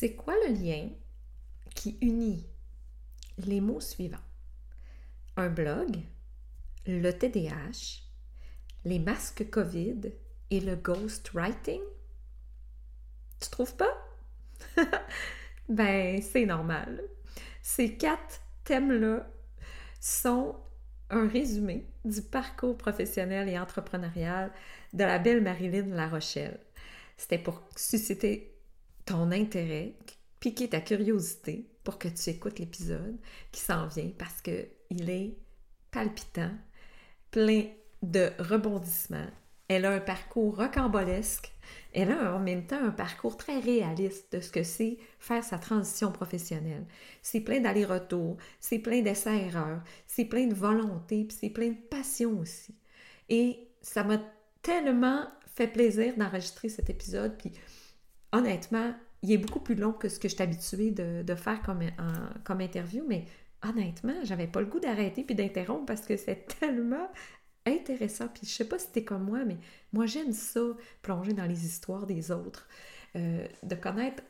C'est quoi le lien qui unit les mots suivants? Un blog, le TDAH, les masques COVID et le ghostwriting? Tu trouves pas? ben, c'est normal. Ces quatre thèmes-là sont un résumé du parcours professionnel et entrepreneurial de la belle Marilyn La Rochelle. C'était pour susciter ton intérêt, piquer ta curiosité pour que tu écoutes l'épisode qui s'en vient parce que il est palpitant, plein de rebondissements. Elle a un parcours rocambolesque. Elle a en même temps un parcours très réaliste de ce que c'est faire sa transition professionnelle. C'est plein d'allers-retours, c'est plein d'essais-erreurs, c'est plein de volonté, puis c'est plein de passion aussi. Et ça m'a tellement fait plaisir d'enregistrer cet épisode, puis honnêtement, il est beaucoup plus long que ce que je suis de, faire comme, comme interview, mais honnêtement, j'avais pas le goût d'arrêter puis d'interrompre parce que c'est tellement intéressant. Puis je sais pas si t'es comme moi, mais moi j'aime ça, plonger dans les histoires des autres, euh, de connaître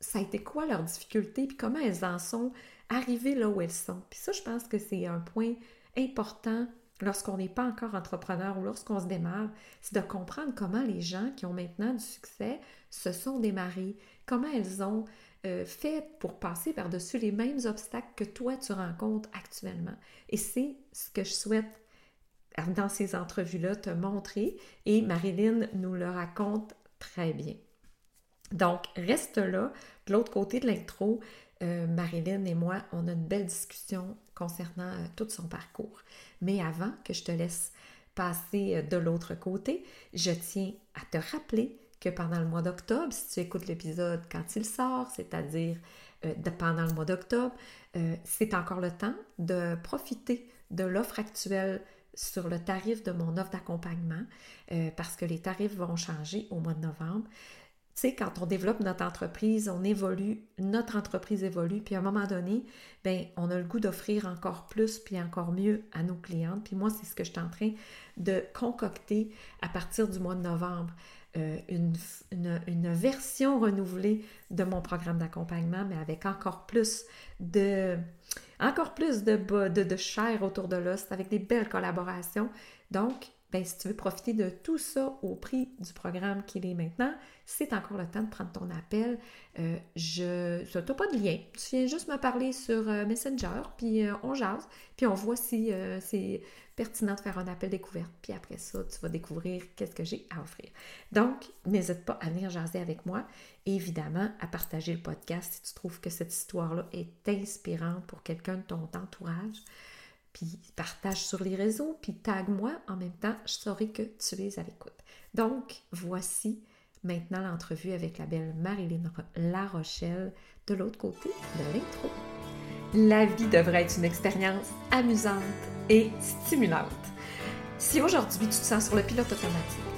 ça a été quoi leurs difficultés, puis comment elles en sont arrivées là où elles sont. Puis ça, je pense que c'est un point important lorsqu'on n'est pas encore entrepreneur ou lorsqu'on se démarre, c'est de comprendre comment les gens qui ont maintenant du succès se sont démarrés, comment elles ont euh, fait pour passer par-dessus les mêmes obstacles que toi tu rencontres actuellement. Et c'est ce que je souhaite dans ces entrevues-là te montrer et Marilyn nous le raconte très bien. Donc, reste là. De l'autre côté de l'intro, euh, Marilyn et moi, on a une belle discussion concernant euh, tout son parcours. Mais avant que je te laisse passer euh, de l'autre côté, je tiens à te rappeler que pendant le mois d'octobre, si tu écoutes l'épisode quand il sort, c'est-à-dire pendant le mois d'octobre, c'est encore le temps de profiter de l'offre actuelle sur le tarif de mon offre d'accompagnement parce que les tarifs vont changer au mois de novembre. Sais, quand on développe notre entreprise, on évolue, notre entreprise évolue, puis à un moment donné, ben, on a le goût d'offrir encore plus, puis encore mieux à nos clientes. Puis moi, c'est ce que je suis en train de concocter à partir du mois de novembre. Euh, une, une, version renouvelée de mon programme d'accompagnement, mais avec encore plus de encore plus de, de, de chair autour de l'os, avec des belles collaborations. Donc, ben, si tu veux profiter de tout ça au prix du programme qu'il est maintenant, c'est encore le temps de prendre ton appel. Euh, je n'ai pas de lien. Tu viens juste me parler sur euh, Messenger, puis euh, on jase, puis on voit si c'est pertinent de faire un appel découverte. Puis après ça, tu vas découvrir qu'est-ce que j'ai à offrir. Donc, n'hésite pas à venir jaser avec moi. évidemment, à partager le podcast si tu trouves que cette histoire-là est inspirante pour quelqu'un de ton entourage puis partage sur les réseaux, puis tag-moi. En même temps, je saurai que tu es à l'écoute. Donc, voici maintenant l'entrevue avec la belle Marilyn La Rochelle de l'autre côté de l'intro. La vie devrait être une expérience amusante et stimulante. Si aujourd'hui tu te sens sur le pilote automatique,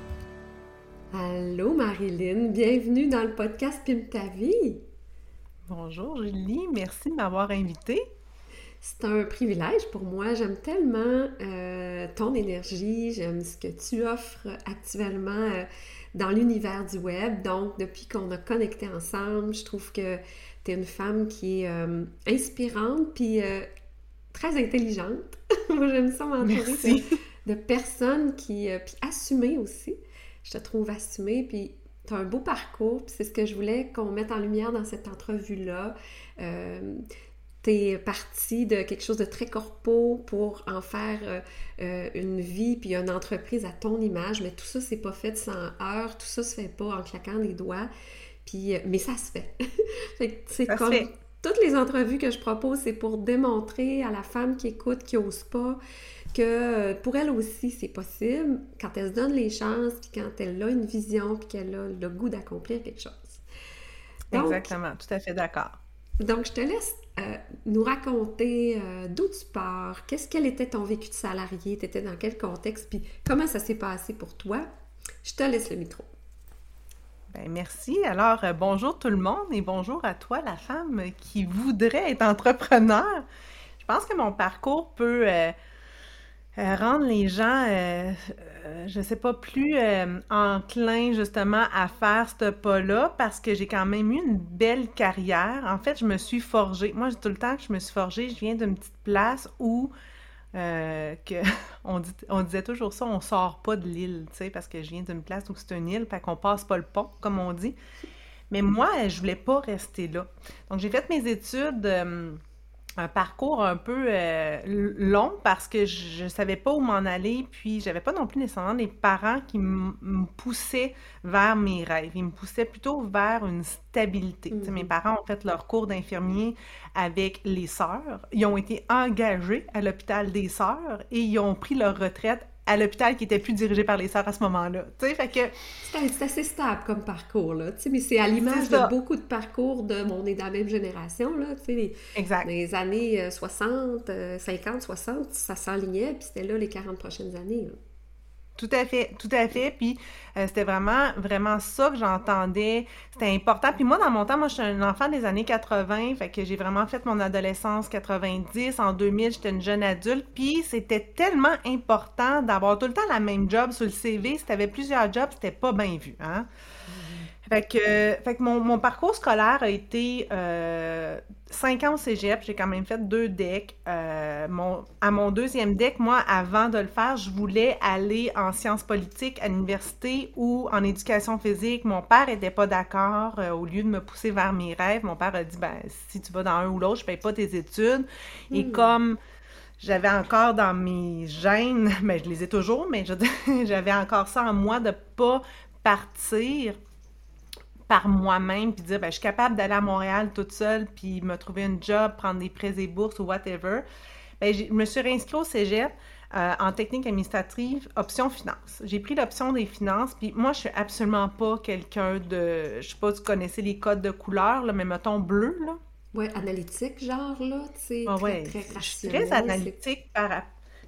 Allô Marilyn, bienvenue dans le podcast Pim ta vie. Bonjour Julie, merci de m'avoir invitée. C'est un privilège pour moi. J'aime tellement euh, ton énergie, j'aime ce que tu offres actuellement euh, dans l'univers du web. Donc, depuis qu'on a connecté ensemble, je trouve que tu es une femme qui est euh, inspirante puis très intelligente. moi, j'aime ça m'entourer de, personnes qui. puis assumées aussi je te trouve assumée, puis tu as un beau parcours, puis c'est ce que je voulais qu'on mette en lumière dans cette entrevue-là. Euh, t'es parti de quelque chose de très corpo pour en faire euh, euh, une vie puis une entreprise à ton image, mais tout ça, c'est pas fait sans heure, tout ça se fait pas en claquant des doigts, puis, euh, mais ça se fait. c'est comme toutes les entrevues que je propose, c'est pour démontrer à la femme qui écoute, qui ose pas, que pour elle aussi, c'est possible quand elle se donne les chances, puis quand elle a une vision, puis qu'elle a le goût d'accomplir quelque chose. Exactement, tout à fait d'accord. Donc, je te laisse euh, nous raconter euh, d'où tu pars, qu'est-ce quel était ton vécu de salarié, tu étais dans quel contexte, puis comment ça s'est passé pour toi. Je te laisse le micro. Ben, merci. Alors, euh, bonjour tout le monde et bonjour à toi, la femme qui voudrait être entrepreneur. Je pense que mon parcours peut euh, rendre les gens, euh, euh, je sais pas, plus enclins justement à faire ce pas-là parce que j'ai quand même eu une belle carrière. En fait, je me suis forgée. Moi, tout le temps que je me suis forgée, je viens d'une petite place où que on, dit, on disait toujours ça, on sort pas de l'île, tu sais, parce que je viens d'une place où c'est une île, fait qu'on passe pas le pont, comme on dit. Mais moi, je voulais pas rester là. Donc, j'ai fait mes études un parcours un peu euh, long parce que je ne savais pas où m'en aller, puis j'avais pas non plus nécessairement des parents qui me poussaient vers mes rêves. Ils me poussaient plutôt vers une stabilité. Mes mm-hmm. parents ont fait leur cours d'infirmier avec les sœurs. Ils ont été engagés à l'hôpital des sœurs et ils ont pris leur retraite à l'hôpital qui était plus dirigé par les sœurs à ce moment-là. Tu sais, fait que... C'est assez stable comme parcours, là. Tu sais, mais c'est à l'image de beaucoup de parcours de... mon est dans la même génération, là. Tu sais, les, exact. les années 60, 50, 60, ça s'enlignait, puis c'était là les 40 prochaines années, là. Tout à fait, tout à fait. Puis euh, c'était vraiment, vraiment ça que j'entendais. C'était important. Puis moi, dans mon temps, moi, je suis un enfant des années 80. Fait que j'ai vraiment fait mon adolescence 90. En 2000, j'étais une jeune adulte. Puis c'était tellement important d'avoir tout le temps la même job sur le CV. Si tu avais plusieurs jobs, c'était pas bien vu. Hein? Fait que, fait que mon, parcours scolaire a été euh, cinq ans au cégep. J'ai quand même fait deux decks. Euh, mon, à mon deuxième deck, moi, avant de le faire, je voulais aller en sciences politiques à l'université ou en éducation physique. Mon père n'était pas d'accord. Euh, au lieu de me pousser vers mes rêves, mon père a dit ben, si tu vas dans un ou l'autre, je paye pas tes études. Et hmm. comme j'avais encore dans mes gènes, mais je les ai toujours, mais j'avais encore ça en moi de pas partir par moi-même, puis dire, ben, je suis capable d'aller à Montréal toute seule, puis me trouver un job, prendre des prêts et bourses ou whatever. Ben, je me suis réinscrite au cégep euh, en technique administrative, option finance. J'ai pris l'option des finances, puis moi, je suis absolument pas quelqu'un de... Je sais pas si vous connaissez les codes de couleur, là, mais mettons bleu, là. Oui, analytique, genre, là, tu sais, ah très, très Je suis très analytique par,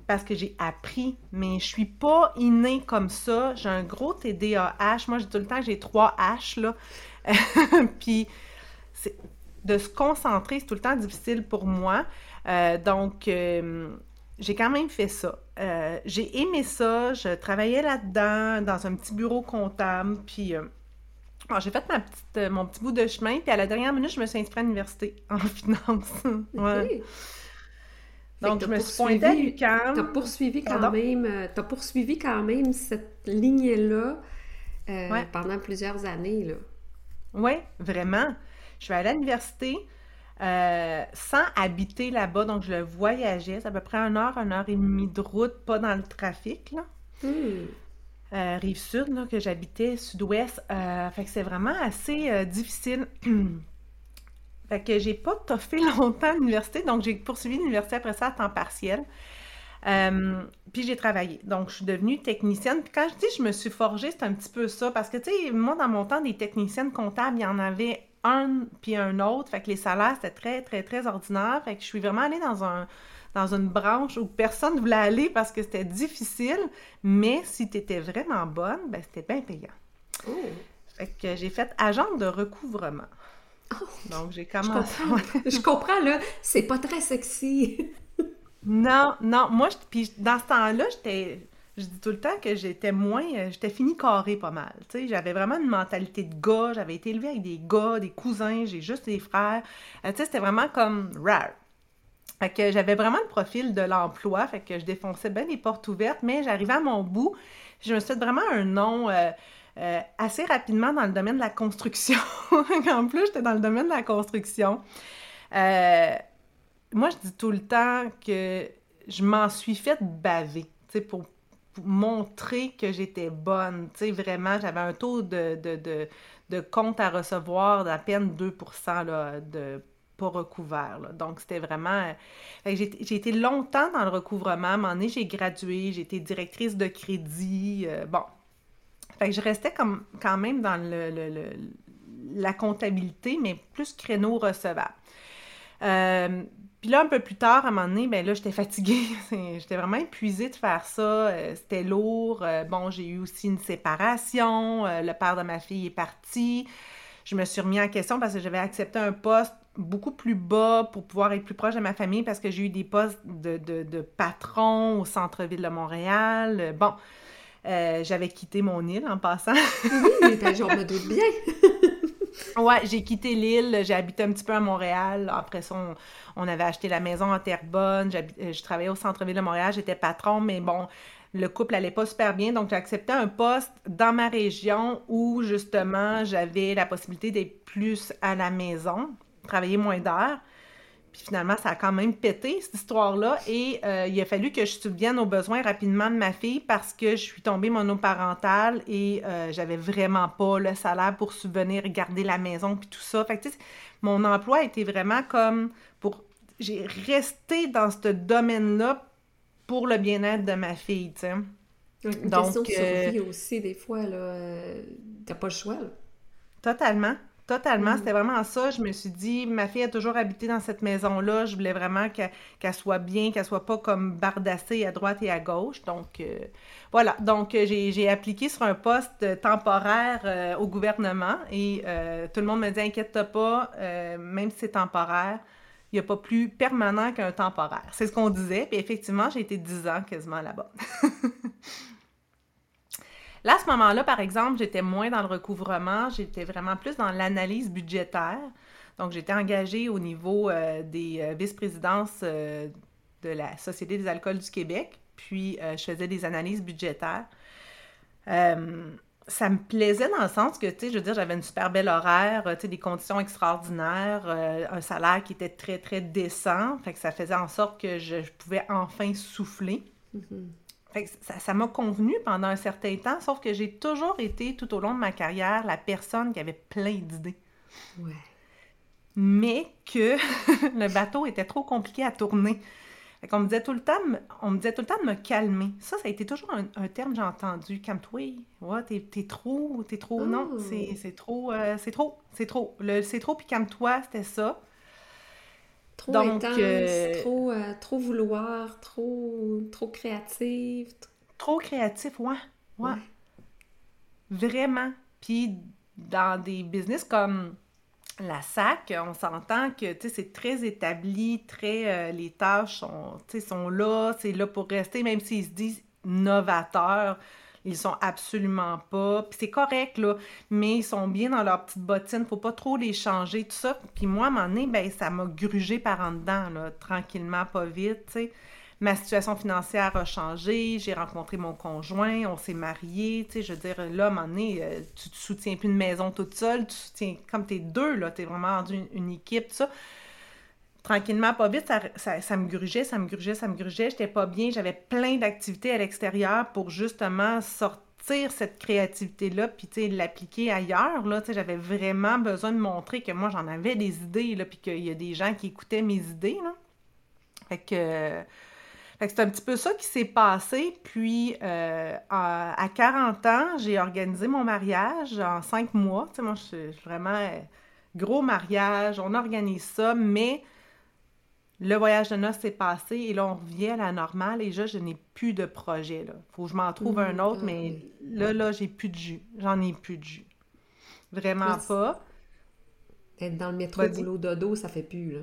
parce que j'ai appris, mais je suis pas innée comme ça. J'ai un gros TDAH. Moi, j'ai tout le temps j'ai trois H, là. Puis, de se concentrer, c'est tout le temps difficile pour moi. Euh, donc, euh, j'ai quand même fait ça. Euh, j'ai aimé ça. Je travaillais là-dedans, dans un petit bureau comptable. Puis, j'ai fait ma petite, mon petit bout de chemin. Puis, à la dernière minute, je me suis inscrite à l'université en finance. ouais. Donc, je me suis pointée à l'UQAM. T'as poursuivi quand même, euh, as poursuivi quand même cette lignée-là euh, pendant plusieurs années, là. Oui, vraiment. Je suis allée à l'université euh, sans habiter là-bas, donc je le voyageais. C'est à peu près une heure, une heure et demie de route, pas dans le trafic, là. Hmm. rive sud, là, que j'habitais, sud-ouest. fait que c'est vraiment assez difficile. Fait que j'ai pas toffé longtemps à l'université, donc j'ai poursuivi l'université après ça à temps partiel. Euh, puis j'ai travaillé. Donc, je suis devenue technicienne. Puis quand je dis je me suis forgée, c'est un petit peu ça. Parce que, tu sais, moi, dans mon temps, des techniciennes comptables, il y en avait un puis un autre. Fait que les salaires, c'était très, très, très ordinaire. Fait que je suis vraiment allée dans un dans une branche où personne ne voulait aller parce que c'était difficile. Mais si tu étais vraiment bonne, ben c'était bien payant. Oh. Fait que j'ai fait agent de recouvrement. Donc, j'ai commencé. Je comprends, là. C'est pas très sexy. non, non. Moi, puis dans ce temps-là, j'étais. Je dis tout le temps que j'étais moins. Euh, j'étais fini carré pas mal. Tu sais, j'avais vraiment une mentalité de gars. J'avais été élevée avec des gars, des cousins. J'ai juste des frères. Euh, tu sais, c'était vraiment comme rare. Fait que j'avais vraiment le profil de l'emploi. Fait que je défonçais bien les portes ouvertes, mais j'arrivais à mon bout. Je me suis fait vraiment un nom. Euh, euh, assez rapidement dans le domaine de la construction. en plus, j'étais dans le domaine de la construction. Euh, moi, je dis tout le temps que je m'en suis fait baver, tu sais, pour, montrer que j'étais bonne. Tu vraiment, j'avais un taux de, compte à recevoir d'à peine 2 là, de pas recouvert. Donc, c'était vraiment... J'ai été longtemps dans le recouvrement. À un moment donné, j'ai gradué, j'ai été directrice de crédit. Euh, bon. Fait que je restais comme, quand même dans le, la comptabilité, mais plus créneau recevable. Euh, puis là, un peu plus tard, à un moment donné, ben là, j'étais fatiguée. j'étais vraiment épuisée de faire ça. Euh, c'était lourd. bon, j'ai eu aussi une séparation. le père de ma fille est parti. Je me suis remis en question parce que j'avais accepté un poste beaucoup plus bas pour pouvoir être plus proche de ma famille parce que j'ai eu des postes de, de, patron au centre-ville de Montréal. Bon, euh, j'avais quitté mon île en passant. oui, ben, je me doute bien. ouais, j'ai quitté l'île, j'ai habité un petit peu à Montréal. Après ça, on, avait acheté la maison en Terrebonne. Euh, je travaillais au centre-ville de Montréal, j'étais patron, mais bon, le couple allait pas super bien, donc j'ai accepté un poste dans ma région où justement j'avais la possibilité d'être plus à la maison travailler moins d'heures. Puis finalement, ça a quand même pété, cette histoire-là. Et euh, il a fallu que je subvienne aux besoins rapidement de ma fille parce que je suis tombée monoparentale et euh, j'avais vraiment pas le salaire pour subvenir, garder la maison, puis tout ça. Fait que, tu sais, mon emploi était vraiment comme pour... J'ai resté dans ce domaine-là pour le bien-être de ma fille, tu sais. Une Donc, question de survie euh, aussi, des fois, là, t'as pas le choix, là. Totalement. Totalement, mm. c'était vraiment ça. Je me suis dit, ma fille a toujours habité dans cette maison-là. Je voulais vraiment qu'elle soit bien, qu'elle soit pas comme bardassée à droite et à gauche. Donc, euh, voilà. Donc, euh, j'ai appliqué sur un poste temporaire euh, au gouvernement et tout le monde me dit, inquiète-toi pas, même si c'est temporaire, il n'y a pas plus permanent qu'un temporaire. C'est ce qu'on disait. Puis effectivement, j'ai été dix ans quasiment là-bas. Là, à ce moment-là, par exemple, j'étais moins dans le recouvrement, j'étais vraiment plus dans l'analyse budgétaire. Donc, j'étais engagée au niveau euh, des euh, vice-présidences euh, de la Société des alcools du Québec, puis je faisais des analyses budgétaires. ça me plaisait dans le sens que, tu sais, je veux dire, j'avais une super belle horaire, tu sais, des conditions extraordinaires, un salaire qui était très, très décent. Fait que ça faisait en sorte que je, pouvais enfin souffler. Mm-hmm ça m'a convenu pendant un certain temps, sauf que j'ai toujours été, tout au long de ma carrière, la personne qui avait plein d'idées. Ouais. Mais que le bateau était trop compliqué à tourner. Fait qu'on me disait tout le temps, on me disait tout le temps de me calmer. Ça, ça a été toujours un, terme que j'ai entendu. Calme-toi. Ouais, t'es, trop, t'es trop. Non, c'est, trop, euh, c'est trop, c'est trop. Le c'est trop puis calme-toi, c'était ça. Trop intense, euh, trop, euh, trop vouloir, trop, trop créative. Trop créatif, ouais. ouais. Vraiment. Puis dans des business comme la SAC, on s'entend que c'est très établi, très euh, les tâches sont, sont là, c'est là pour rester, même s'ils se disent novateurs. Ils sont absolument pas. Puis c'est correct, là, mais ils sont bien dans leur petite bottine. Faut pas trop les changer, tout ça. Puis moi, à un moment donné, ben, ça m'a grugé par en dedans, tranquillement, pas vite, tu sais. Ma situation financière a changé, j'ai rencontré mon conjoint, on s'est mariés, tu sais, je veux dire, là, à un moment donné, euh, tu te soutiens plus une maison toute seule, tu soutiens, comme t'es deux, là, t'es vraiment rendu une équipe, tout ça tranquillement, pas vite, ça, me grugeait, ça me grugeait, ça me grugeait. J'étais pas bien. J'avais plein d'activités à l'extérieur pour justement sortir cette créativité-là, puis l'appliquer ailleurs. Là, j'avais vraiment besoin de montrer que moi, j'en avais des idées, là, puis qu'il y a des gens qui écoutaient mes idées. Là. Fait que... c'est un petit peu ça qui s'est passé. Puis, euh, à, 40 ans, j'ai organisé mon mariage en cinq mois. Tu sais, moi, je suis vraiment euh, gros mariage, on organise ça, mais le voyage de noces s'est passé et là, on revient à la normale et là, je n'ai plus de projet. Là. Faut que je m'en trouve un autre, mais là, là, j'ai plus de jus. J'en ai plus de jus. Vraiment pas. Être dans le métro boulot dodo, ça fait plus, là.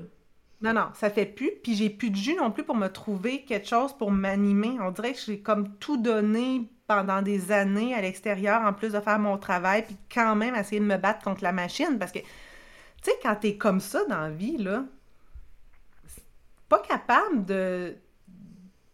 Non, non, ça fait plus. Puis j'ai plus de jus non plus pour me trouver quelque chose pour m'animer. On dirait que j'ai comme tout donné pendant des années à l'extérieur, en plus de faire mon travail, puis quand même essayer de me battre contre la machine. Parce que, tu sais, quand t'es comme ça dans la vie, là, pas capable de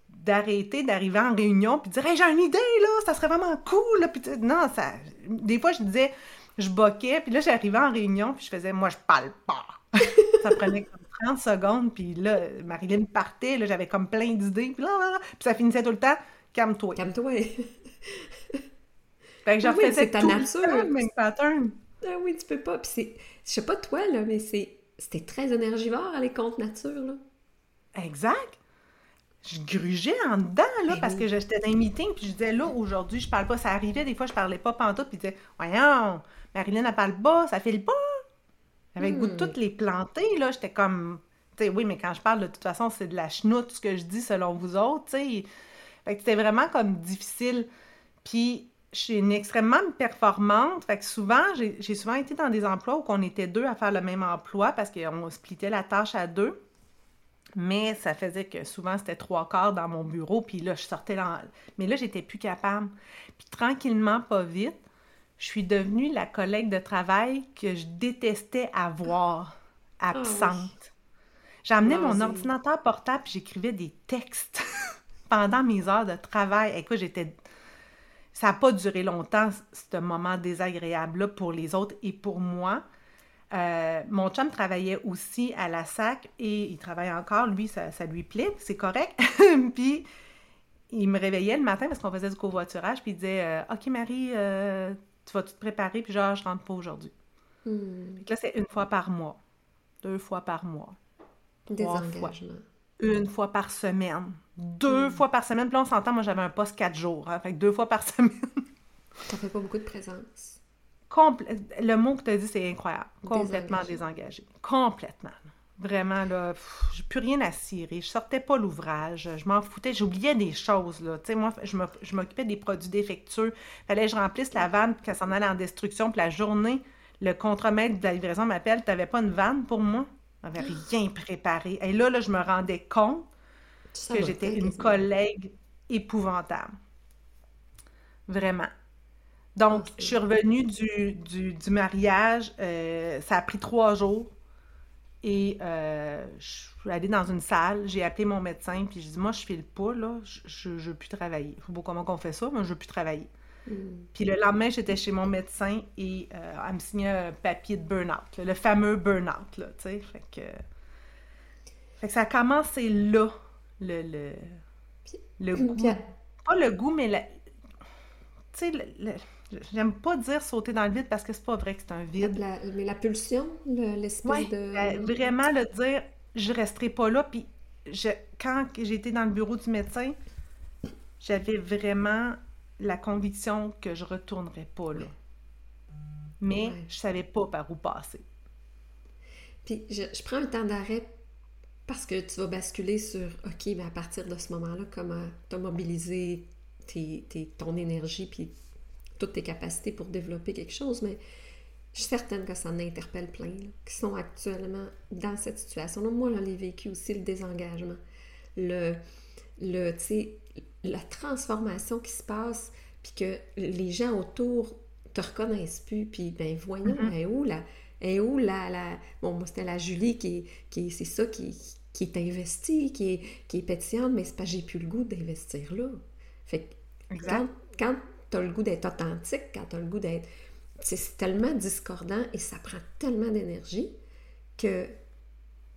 d'arrêter d'arriver en réunion puis de dire hey, j'ai une idée là ça serait vraiment cool puis non ça des fois je disais je boquais puis là j'arrivais en réunion puis je faisais moi je parle pas ça prenait comme 30 secondes, puis là, Marilyn partait, là, j'avais comme plein d'idées, puis, là, puis ça finissait tout le temps « calme-toi ». Calme-toi. fait que je Ah oui, ta tout nature. le temps le même pattern. Ah oui, tu peux pas. Puis c'est, je sais pas toi, là, mais c'est, c'était très énergivore aller contre nature, là. Exact. Je grugeais en dedans, là, Ben parce oui. que j'étais dans un meeting, puis je disais, là, aujourd'hui, je parle pas. Ça arrivait, des fois, je parlais pas pantoute, puis je disais, voyons, Marilyn, elle parle pas, ça file pas. Le goût de Hmm. toutes les planter, là. J'étais comme, tu sais, oui, mais quand je parle, de toute façon, c'est de la chenoute, ce que je dis, selon vous autres, tu sais. Fait que c'était vraiment comme difficile. Puis, je suis une extrêmement performante. Fait que souvent, j'ai j'ai souvent été dans des emplois où on était deux à faire le même emploi parce qu'on splitait la tâche à deux. Mais ça faisait que souvent, c'était trois quarts dans mon bureau. Puis là, je sortais dans... Mais là, j'étais plus capable. Puis tranquillement, pas vite, je suis devenue la collègue de travail que je détestais avoir, absente. J'amenais Ah, mon ordinateur portable puis j'écrivais des textes pendant mes heures de travail. Écoute, j'étais... Ça n'a pas duré longtemps, ce moment désagréable-là pour les autres et pour moi. Euh, mon chum travaillait aussi à la SAC et il travaille encore. Lui, ça, ça lui plaît, c'est correct. puis il me réveillait le matin parce qu'on faisait du covoiturage, puis il disait euh, Ok, Marie, euh, tu vas-tu te préparer? Puis genre, je rentre pas aujourd'hui. Hmm. Là, c'est une fois par mois, deux fois par mois, trois fois, une fois par semaine, deux fois par semaine. Puis là, on s'entend, moi, j'avais un poste quatre jours. hein, fait que deux fois par semaine. Ça fait pas beaucoup de présence. Le mot que tu as dit, c'est incroyable. Complètement Désengagé. Complètement. Vraiment, là, j'ai plus rien à cirer. Je sortais pas l'ouvrage. Je m'en foutais. J'oubliais des choses, là. Tu sais, moi, je m'occupais des produits défectueux. Fallait que je remplisse la vanne puis qu'elle s'en allait en destruction. Puis la journée, le contremaître de la livraison m'appelle. T'avais pas une vanne pour moi? J'avais rien préparé. Et là, là, je me rendais compte Ça que j'étais une collègue épouvantable. Vraiment. Donc, je suis revenue du, du, du mariage. euh, ça a pris trois jours. Et euh, je suis allée dans une salle. J'ai appelé mon médecin. Puis je dis Moi, je file pas, là. Je, je, je veux plus travailler. Faut pas comment qu'on fait ça. Moi, je veux plus travailler. Hmm. Puis le lendemain, j'étais chez mon médecin et euh, elle me signait un papier de burn-out, là, le fameux burn-out, là, tu sais. Fait que, fait que ça a commencé là, le, le, le goût. Pas le goût, mais la... Tu sais, le- le- j'aime pas dire sauter dans le vide parce que c'est pas vrai que c'est un vide. la- mais la pulsion, le- l'espèce Ouais, de... euh, vraiment le dire, je resterai pas là. Puis je, quand j'étais dans le bureau du médecin, j'avais vraiment la conviction que je retournerais pas là. Mais Ouais. je savais pas par où passer. Puis je, je prends un temps d'arrêt parce que tu vas basculer sur OK, mais à partir de ce moment-là, comment tu as mobilisé tes, tes- ton énergie puis toutes tes capacités pour développer quelque chose. Mais je suis certaine que ça en interpelle plein là, qui sont actuellement dans cette situation-là. Moi, je l'ai vécu aussi, le désengagement. Le, le, la transformation qui se passe, puis que les gens autour te reconnaissent plus, puis ben voyons, elle est où la... elle est où la, la... Bon, moi, c'était la Julie qui, qui est- c'est ça, qui, qui est investie, qui est, qui est pétillante, mais c'est pas j'ai plus le goût d'investir là. Fait que Exact. quand, quand tu as le goût d'être authentique, quand tu as le goût d'être. C'est tellement discordant et ça prend tellement d'énergie que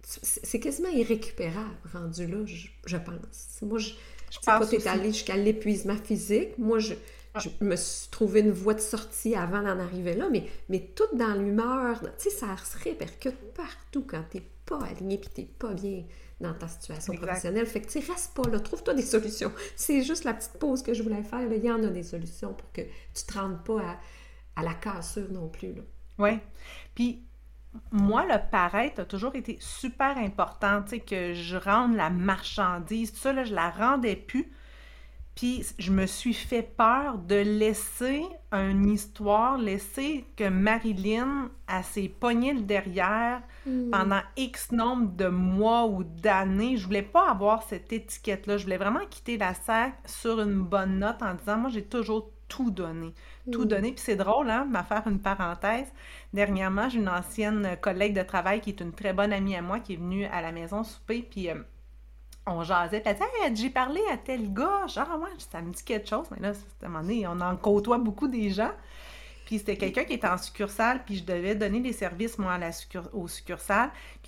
c'est quasiment irrécupérable rendu là, je, je pense. Moi, je. Je pense t'es aussi. allé jusqu'à l'épuisement physique. Moi, je, je me suis trouvé une voie de sortie avant d'en arriver là, mais, mais tout dans l'humeur. Tu sais, ça se répercute partout quand t'es pas aligné puis t'es pas bien dans ta situation Exact. professionnelle. Fait que tu reste pas là, trouve-toi des solutions. C'est juste la petite pause que je voulais faire. là. Il y en a des solutions pour que tu te rendes pas à, à la cassure non plus. Oui. Puis, moi, le paraître a toujours été super important, tu sais, que je rende la marchandise, tout ça, là, je la rendais plus. Puis, je me suis fait peur de laisser une histoire, laisser que Marilyn, elle s'est pognée le derrière pendant X nombre de mois ou d'années. Je voulais pas avoir cette étiquette-là. Je voulais vraiment quitter la sac sur une bonne note en disant, moi, j'ai toujours tout donné. Tout Mm. donné. Puis c'est drôle, hein, m'a faire une parenthèse. Dernièrement, j'ai une ancienne collègue de travail qui est une très bonne amie à moi qui est venue à la maison souper, puis euh, on jasait, puis Hey, j'ai parlé à tel gars, genre, ouais, ça me dit quelque chose, mais là, à un moment donné, on en côtoie beaucoup des gens. Puis c'était quelqu'un qui était en succursale, puis je devais donner des services, moi, à la. Puis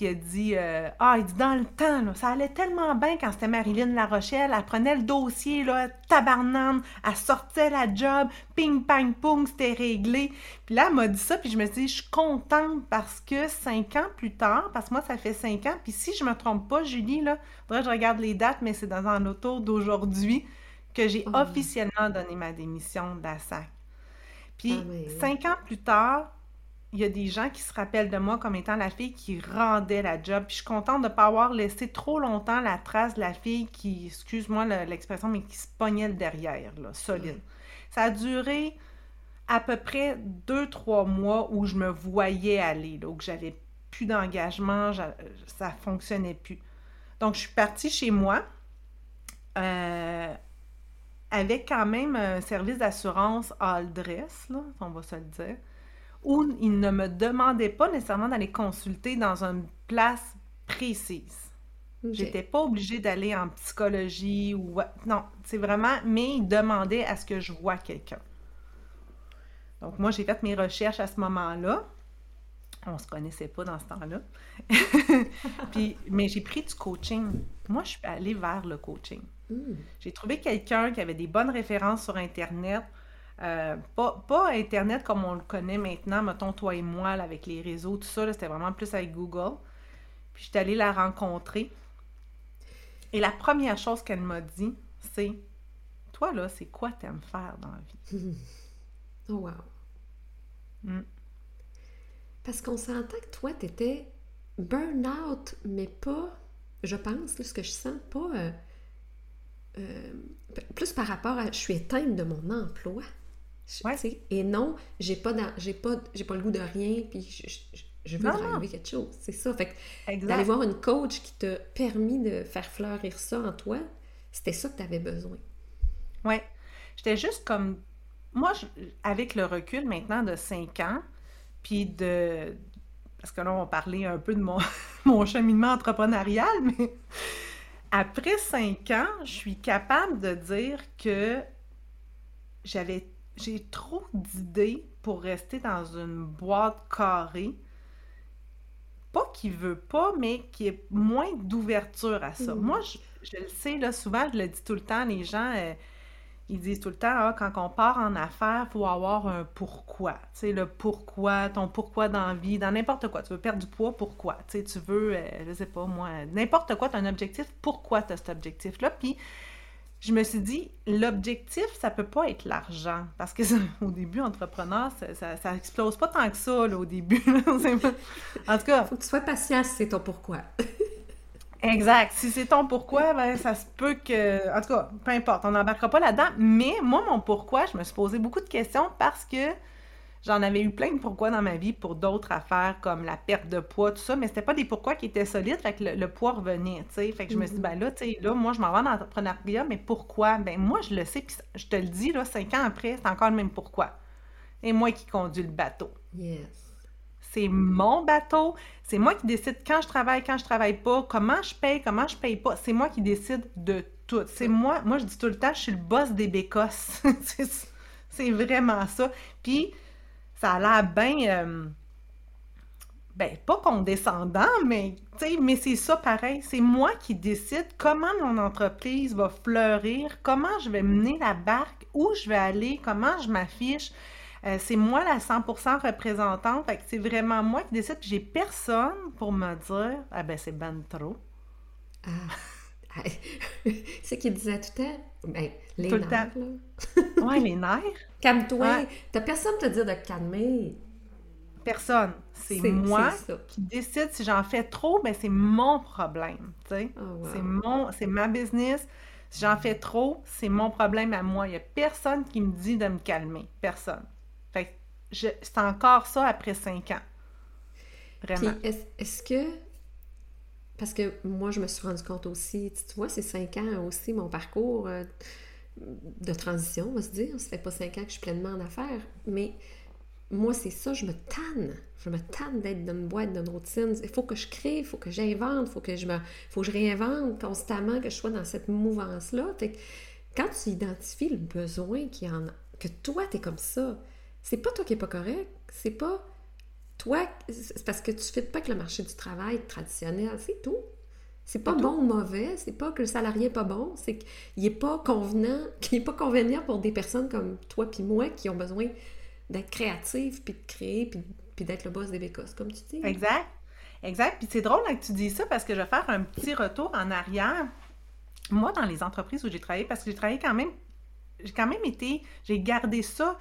il a dit euh, Ah, il dit, dans le temps, là, ça allait tellement bien quand c'était Marilyn La Rochelle. Elle prenait le dossier, là, tabarnane, elle sortait la job, ping, pang, poum, c'était réglé. Puis là, elle m'a dit ça, puis je me suis dit Je suis contente parce que cinq ans plus tard, parce que moi, ça fait cinq ans, puis si je me trompe pas, Julie, là, faudrait que je regarde les dates, mais c'est dans un autour d'aujourd'hui que j'ai Oh. officiellement donné ma démission de la SAC. Puis, Ah oui. cinq ans plus tard, il y a des gens qui se rappellent de moi comme étant la fille qui rendait la job. Puis, je suis contente de ne pas avoir laissé trop longtemps la trace de la fille qui, excuse-moi le- l'expression, mais qui se pognait le derrière, là, solide. Ça a duré à peu près deux, trois mois où je me voyais aller, là, où j'avais plus d'engagement, ça fonctionnait plus. Donc, je suis partie chez moi. euh, avec quand même un service d'assurance all dress, là, on va se le dire, où ils ne me demandaient pas nécessairement d'aller consulter dans une place précise. Ok. J'étais pas obligée d'aller en psychologie ou... Non, c'est vraiment... Mais ils demandaient à ce que je vois quelqu'un. Donc, moi, j'ai fait mes recherches à ce moment-là. On se connaissait pas dans ce temps-là. Puis, mais j'ai pris du coaching. Moi, je suis allée vers le coaching. Hmm. J'ai trouvé quelqu'un qui avait des bonnes références sur Internet. Euh, pas, pas Internet comme on le connaît maintenant, mettons toi et moi, là, avec les réseaux, tout ça, c'était vraiment plus avec Google. Puis j'étais allée la rencontrer. Et la première chose qu'elle m'a dit, c'est Toi, là, c'est quoi t'aimes faire dans la vie? Oh wow. Mm. Parce qu'on s'entend que toi, t'étais burn-out, mais pas, je pense, là, ce que je sens, pas... euh, euh, p- plus par rapport à je suis éteinte de mon emploi. Je- Ouais. Et non, j'ai pas, j'ai pas, j'ai pas le goût de rien, puis je, je- je veux Non, driver quelque chose. C'est ça. Fait que d'aller voir une coach qui t'a permis de faire fleurir ça en toi, c'était ça que tu avais besoin. Ouais. J'étais juste comme. Moi, avec le recul maintenant de 5 ans, puis de. Parce que là, on parlait un peu de mon, mon cheminement entrepreneurial, mais après 5 ans, je suis capable de dire que j'avais. J'ai trop d'idées pour rester dans une boîte carrée. Pas qui veut pas, mais qui est moins d'ouverture à ça. Mhm. Moi, je, je le sais, là, souvent, je le dis tout le temps, les gens, euh, ils disent tout le temps, Ah, quand on part en affaires, il faut avoir un pourquoi. Tu sais, le pourquoi, ton pourquoi dans la vie, dans n'importe quoi. Tu veux perdre du poids, pourquoi? Tu veux, euh, je sais pas moi, n'importe quoi, tu as un objectif, pourquoi tu as cet objectif-là? Puis, je me suis dit, l'objectif, ça peut pas être l'argent. Parce que au début, entrepreneur, ça, ça, explose pas tant que ça, au début. En tout cas, Faut que tu sois patient c'est ton pourquoi. Exact. Si c'est ton pourquoi, ben, ça se peut que. En tout cas, peu importe, on n'embarquera pas là-dedans. Mais moi, mon pourquoi, je me suis posé beaucoup de questions parce que j'en avais eu plein de pourquoi dans ma vie pour d'autres affaires comme la perte de poids, tout ça, mais c'était pas des pourquoi qui étaient solides, fait que le, le poids revenait, tu sais. Fait que je me suis dit, ben là, tu sais, là, moi, je m'en vais dans l'entrepreneuriat, mais pourquoi? Ben moi, je le sais, puis je te le dis, là, cinq ans après, c'est encore le même pourquoi. Et moi qui conduis le bateau. Yes. C'est mon bateau. C'est moi qui décide quand je travaille, quand je travaille pas, comment je paye, comment je paye pas. C'est moi qui décide de tout. C'est moi, moi je dis tout le temps, je suis le boss des bécosses. C'est- vraiment ça. Puis ça a l'air bien, euh, ben pas condescendant, mais mais c'est ça pareil. C'est moi qui décide comment mon entreprise va fleurir, comment je vais mener la barque, où je vais aller, comment je m'affiche. Euh, c'est moi la 100% représentante, fait que c'est vraiment moi qui décide, j'ai personne pour me dire « Ah ben c'est ben trop Ah. c'est qu'il disait tout le temps. Ben, les Tout le nerfs, temps. là. ». Ouais, les nerfs, Calme-toi. Ouais. T'as personne te dire de te calmer. personne. C'est moi qui décide si j'en fais trop, ben c'est mon problème, tu sais. Oh, wow. C'est mon, c'est ma business. Si j'en fais trop, c'est mon problème à moi. Il n'y a personne qui me dit de me calmer. Personne. C'est encore ça après cinq ans. Puis Vraiment. est-ce que. Parce que moi, je me suis rendu compte aussi, tu vois, c'est cinq ans aussi mon parcours euh, de transition, on va se dire. Ça fait pas cinq ans que je suis pleinement en affaires, mais moi, c'est ça, je me tanne. Je me tanne d'être dans une boîte, d'une routine. Il faut que je crée, il faut que j'invente, il faut que je me, faut que je réinvente constamment, que je sois dans cette mouvance-là. Fait que quand tu identifies le besoin qui en que toi, tu es comme ça, c'est pas toi qui est pas correct, c'est pas toi, c'est parce que tu ne fais pas avec le marché du travail traditionnel, c'est tout. C'est pas bon ou mauvais, c'est pas que le salarié est pas bon, c'est qu'il n'est pas convenant, qu'il n'est pas pour des personnes comme toi puis moi qui ont besoin d'être créatives, puis de créer, puis, d'être le boss des bécosses, comme tu dis. Exact. Exact. Puis c'est drôle que tu dis ça parce que je vais faire un petit retour en arrière. Moi, dans les entreprises où j'ai travaillé, parce que j'ai travaillé quand même, j'ai quand même été, j'ai gardé ça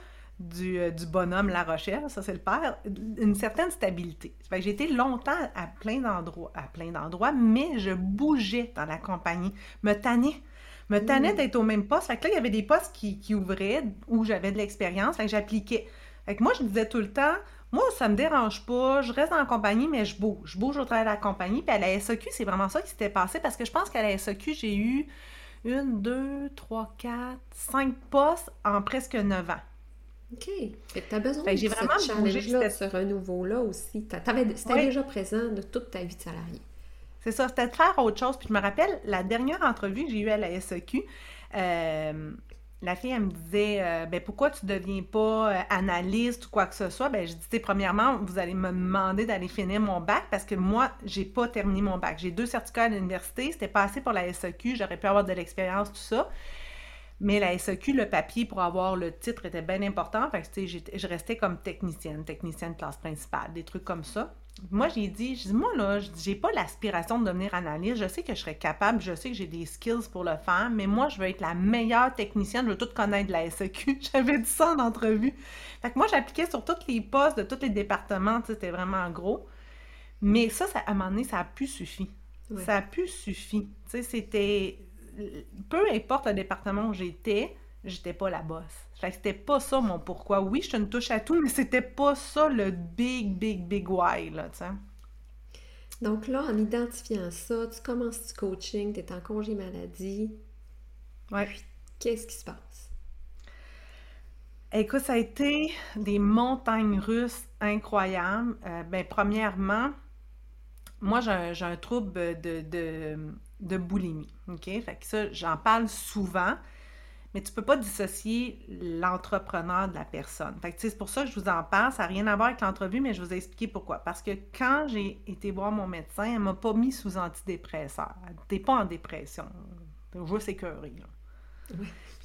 euh, du, bonhomme La Rochelle, ça c'est le père, une certaine stabilité. j'ai été longtemps à plein d'endroits, à plein d'endroits, mais je bougeais dans la compagnie, me tannais, me tannais mm. d'être au même poste. Fait que là, il y avait des postes qui, ouvraient où j'avais de l'expérience, fait que j'appliquais. Fait que moi, je disais tout le temps, moi, ça me dérange pas, je reste dans la compagnie, mais je bouge. Je bouge au travers de la compagnie. Puis à la SEQ, c'est vraiment ça qui s'était passé parce que je pense qu'à la SEQ, j'ai eu une, deux, trois, quatre, cinq postes en presque neuf ans. OK. Fait que tu as besoin de ce challenge-là, ce renouveau-là aussi. C'était déjà présent de toute ta vie de salarié. C'est ça, c'était de faire autre chose. Puis je me rappelle, la dernière entrevue que j'ai eue à la SEQ, euh, la fille, elle me disait euh, ben, pourquoi tu ne deviens pas euh, analyste ou quoi que ce soit ben, Je disais premièrement, vous allez me demander d'aller finir mon bac parce que moi, j'ai pas terminé mon bac. J'ai deux certificats à l'université, c'était pas assez pour la SEQ, j'aurais pu avoir de l'expérience, tout ça. Mais la SEQ, le papier pour avoir le titre était bien important. Fait que, je restais comme technicienne, technicienne de classe principale, des trucs comme ça. Moi, j'ai dit, je dis, moi, là, j'ai pas l'aspiration de devenir analyste. Je sais que je serais capable, je sais que j'ai des skills pour le faire, mais moi, je veux être la meilleure technicienne, je veux tout connaître de la SEQ. J'avais dit ça en entrevue. Fait que moi, j'appliquais sur tous les postes de tous les départements, c'était vraiment gros. Mais ça, ça, à un moment donné, ça a pu suffire. Ça a pu suffire. Tu sais, c'était peu importe le département où j'étais, j'étais pas la boss. Fait que c'était pas ça mon pourquoi. Oui, je suis une touche à tout, mais c'était pas ça le big, big, big why, là, tu sais. Donc là, en identifiant ça, tu commences du coaching, tu es en congé maladie. Ouais. Qu'est-ce qui se passe? Écoute, ça a été des montagnes russes incroyables. Euh, ben, premièrement, moi, j'ai un, trouble de, de boulimie. OK? Fait que ça, j'en parle souvent, mais tu peux pas dissocier l'entrepreneur de la personne. Fait que c'est pour ça que je vous en parle. Ça n'a rien à voir avec l'entrevue, mais je vous ai expliqué pourquoi. Parce que quand j'ai été voir mon médecin, elle m'a pas mis sous antidépresseur. Elle n'était pas en dépression. Je s'écœurer.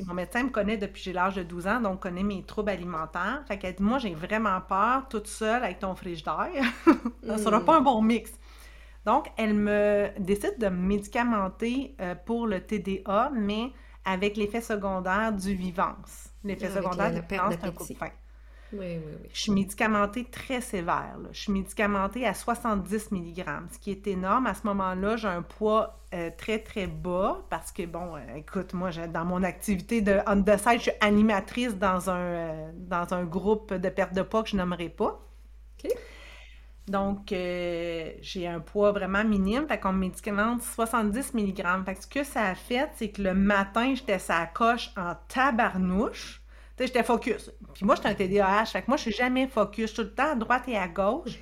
mon médecin me connaît depuis j'ai l'âge de 12 ans, donc connaît mes troubles alimentaires. Fait qu'elle dit Moi, j'ai vraiment peur, toute seule avec ton frigidaire. ça sera mm. pas un bon mix. Donc, elle me décide de me médicamenter euh, pour le TDA, mais avec l'effet secondaire du vivance. L'effet secondaire de vivance, c'est un coup de faim. Oui, oui, oui. Je suis médicamentée très sévère. Je suis médicamentée à 70 mg, ce qui est énorme. À ce moment-là, j'ai un poids euh, très, très bas parce que, bon, euh, écoute, moi, dans mon activité de on the side, je suis animatrice dans un, dans un groupe de perte de poids que je nommerai pas. OK. Donc, euh, j'ai un poids vraiment minime. Fait qu'on me médicamente 70 mg. Fait que ce que ça a fait, c'est que le matin, j'étais sa coche en tabarnouche. Tu sais, j'étais focus. Puis moi, j'étais un TDAH. Fait que moi, je suis jamais focus. Je tout le temps à droite et à gauche.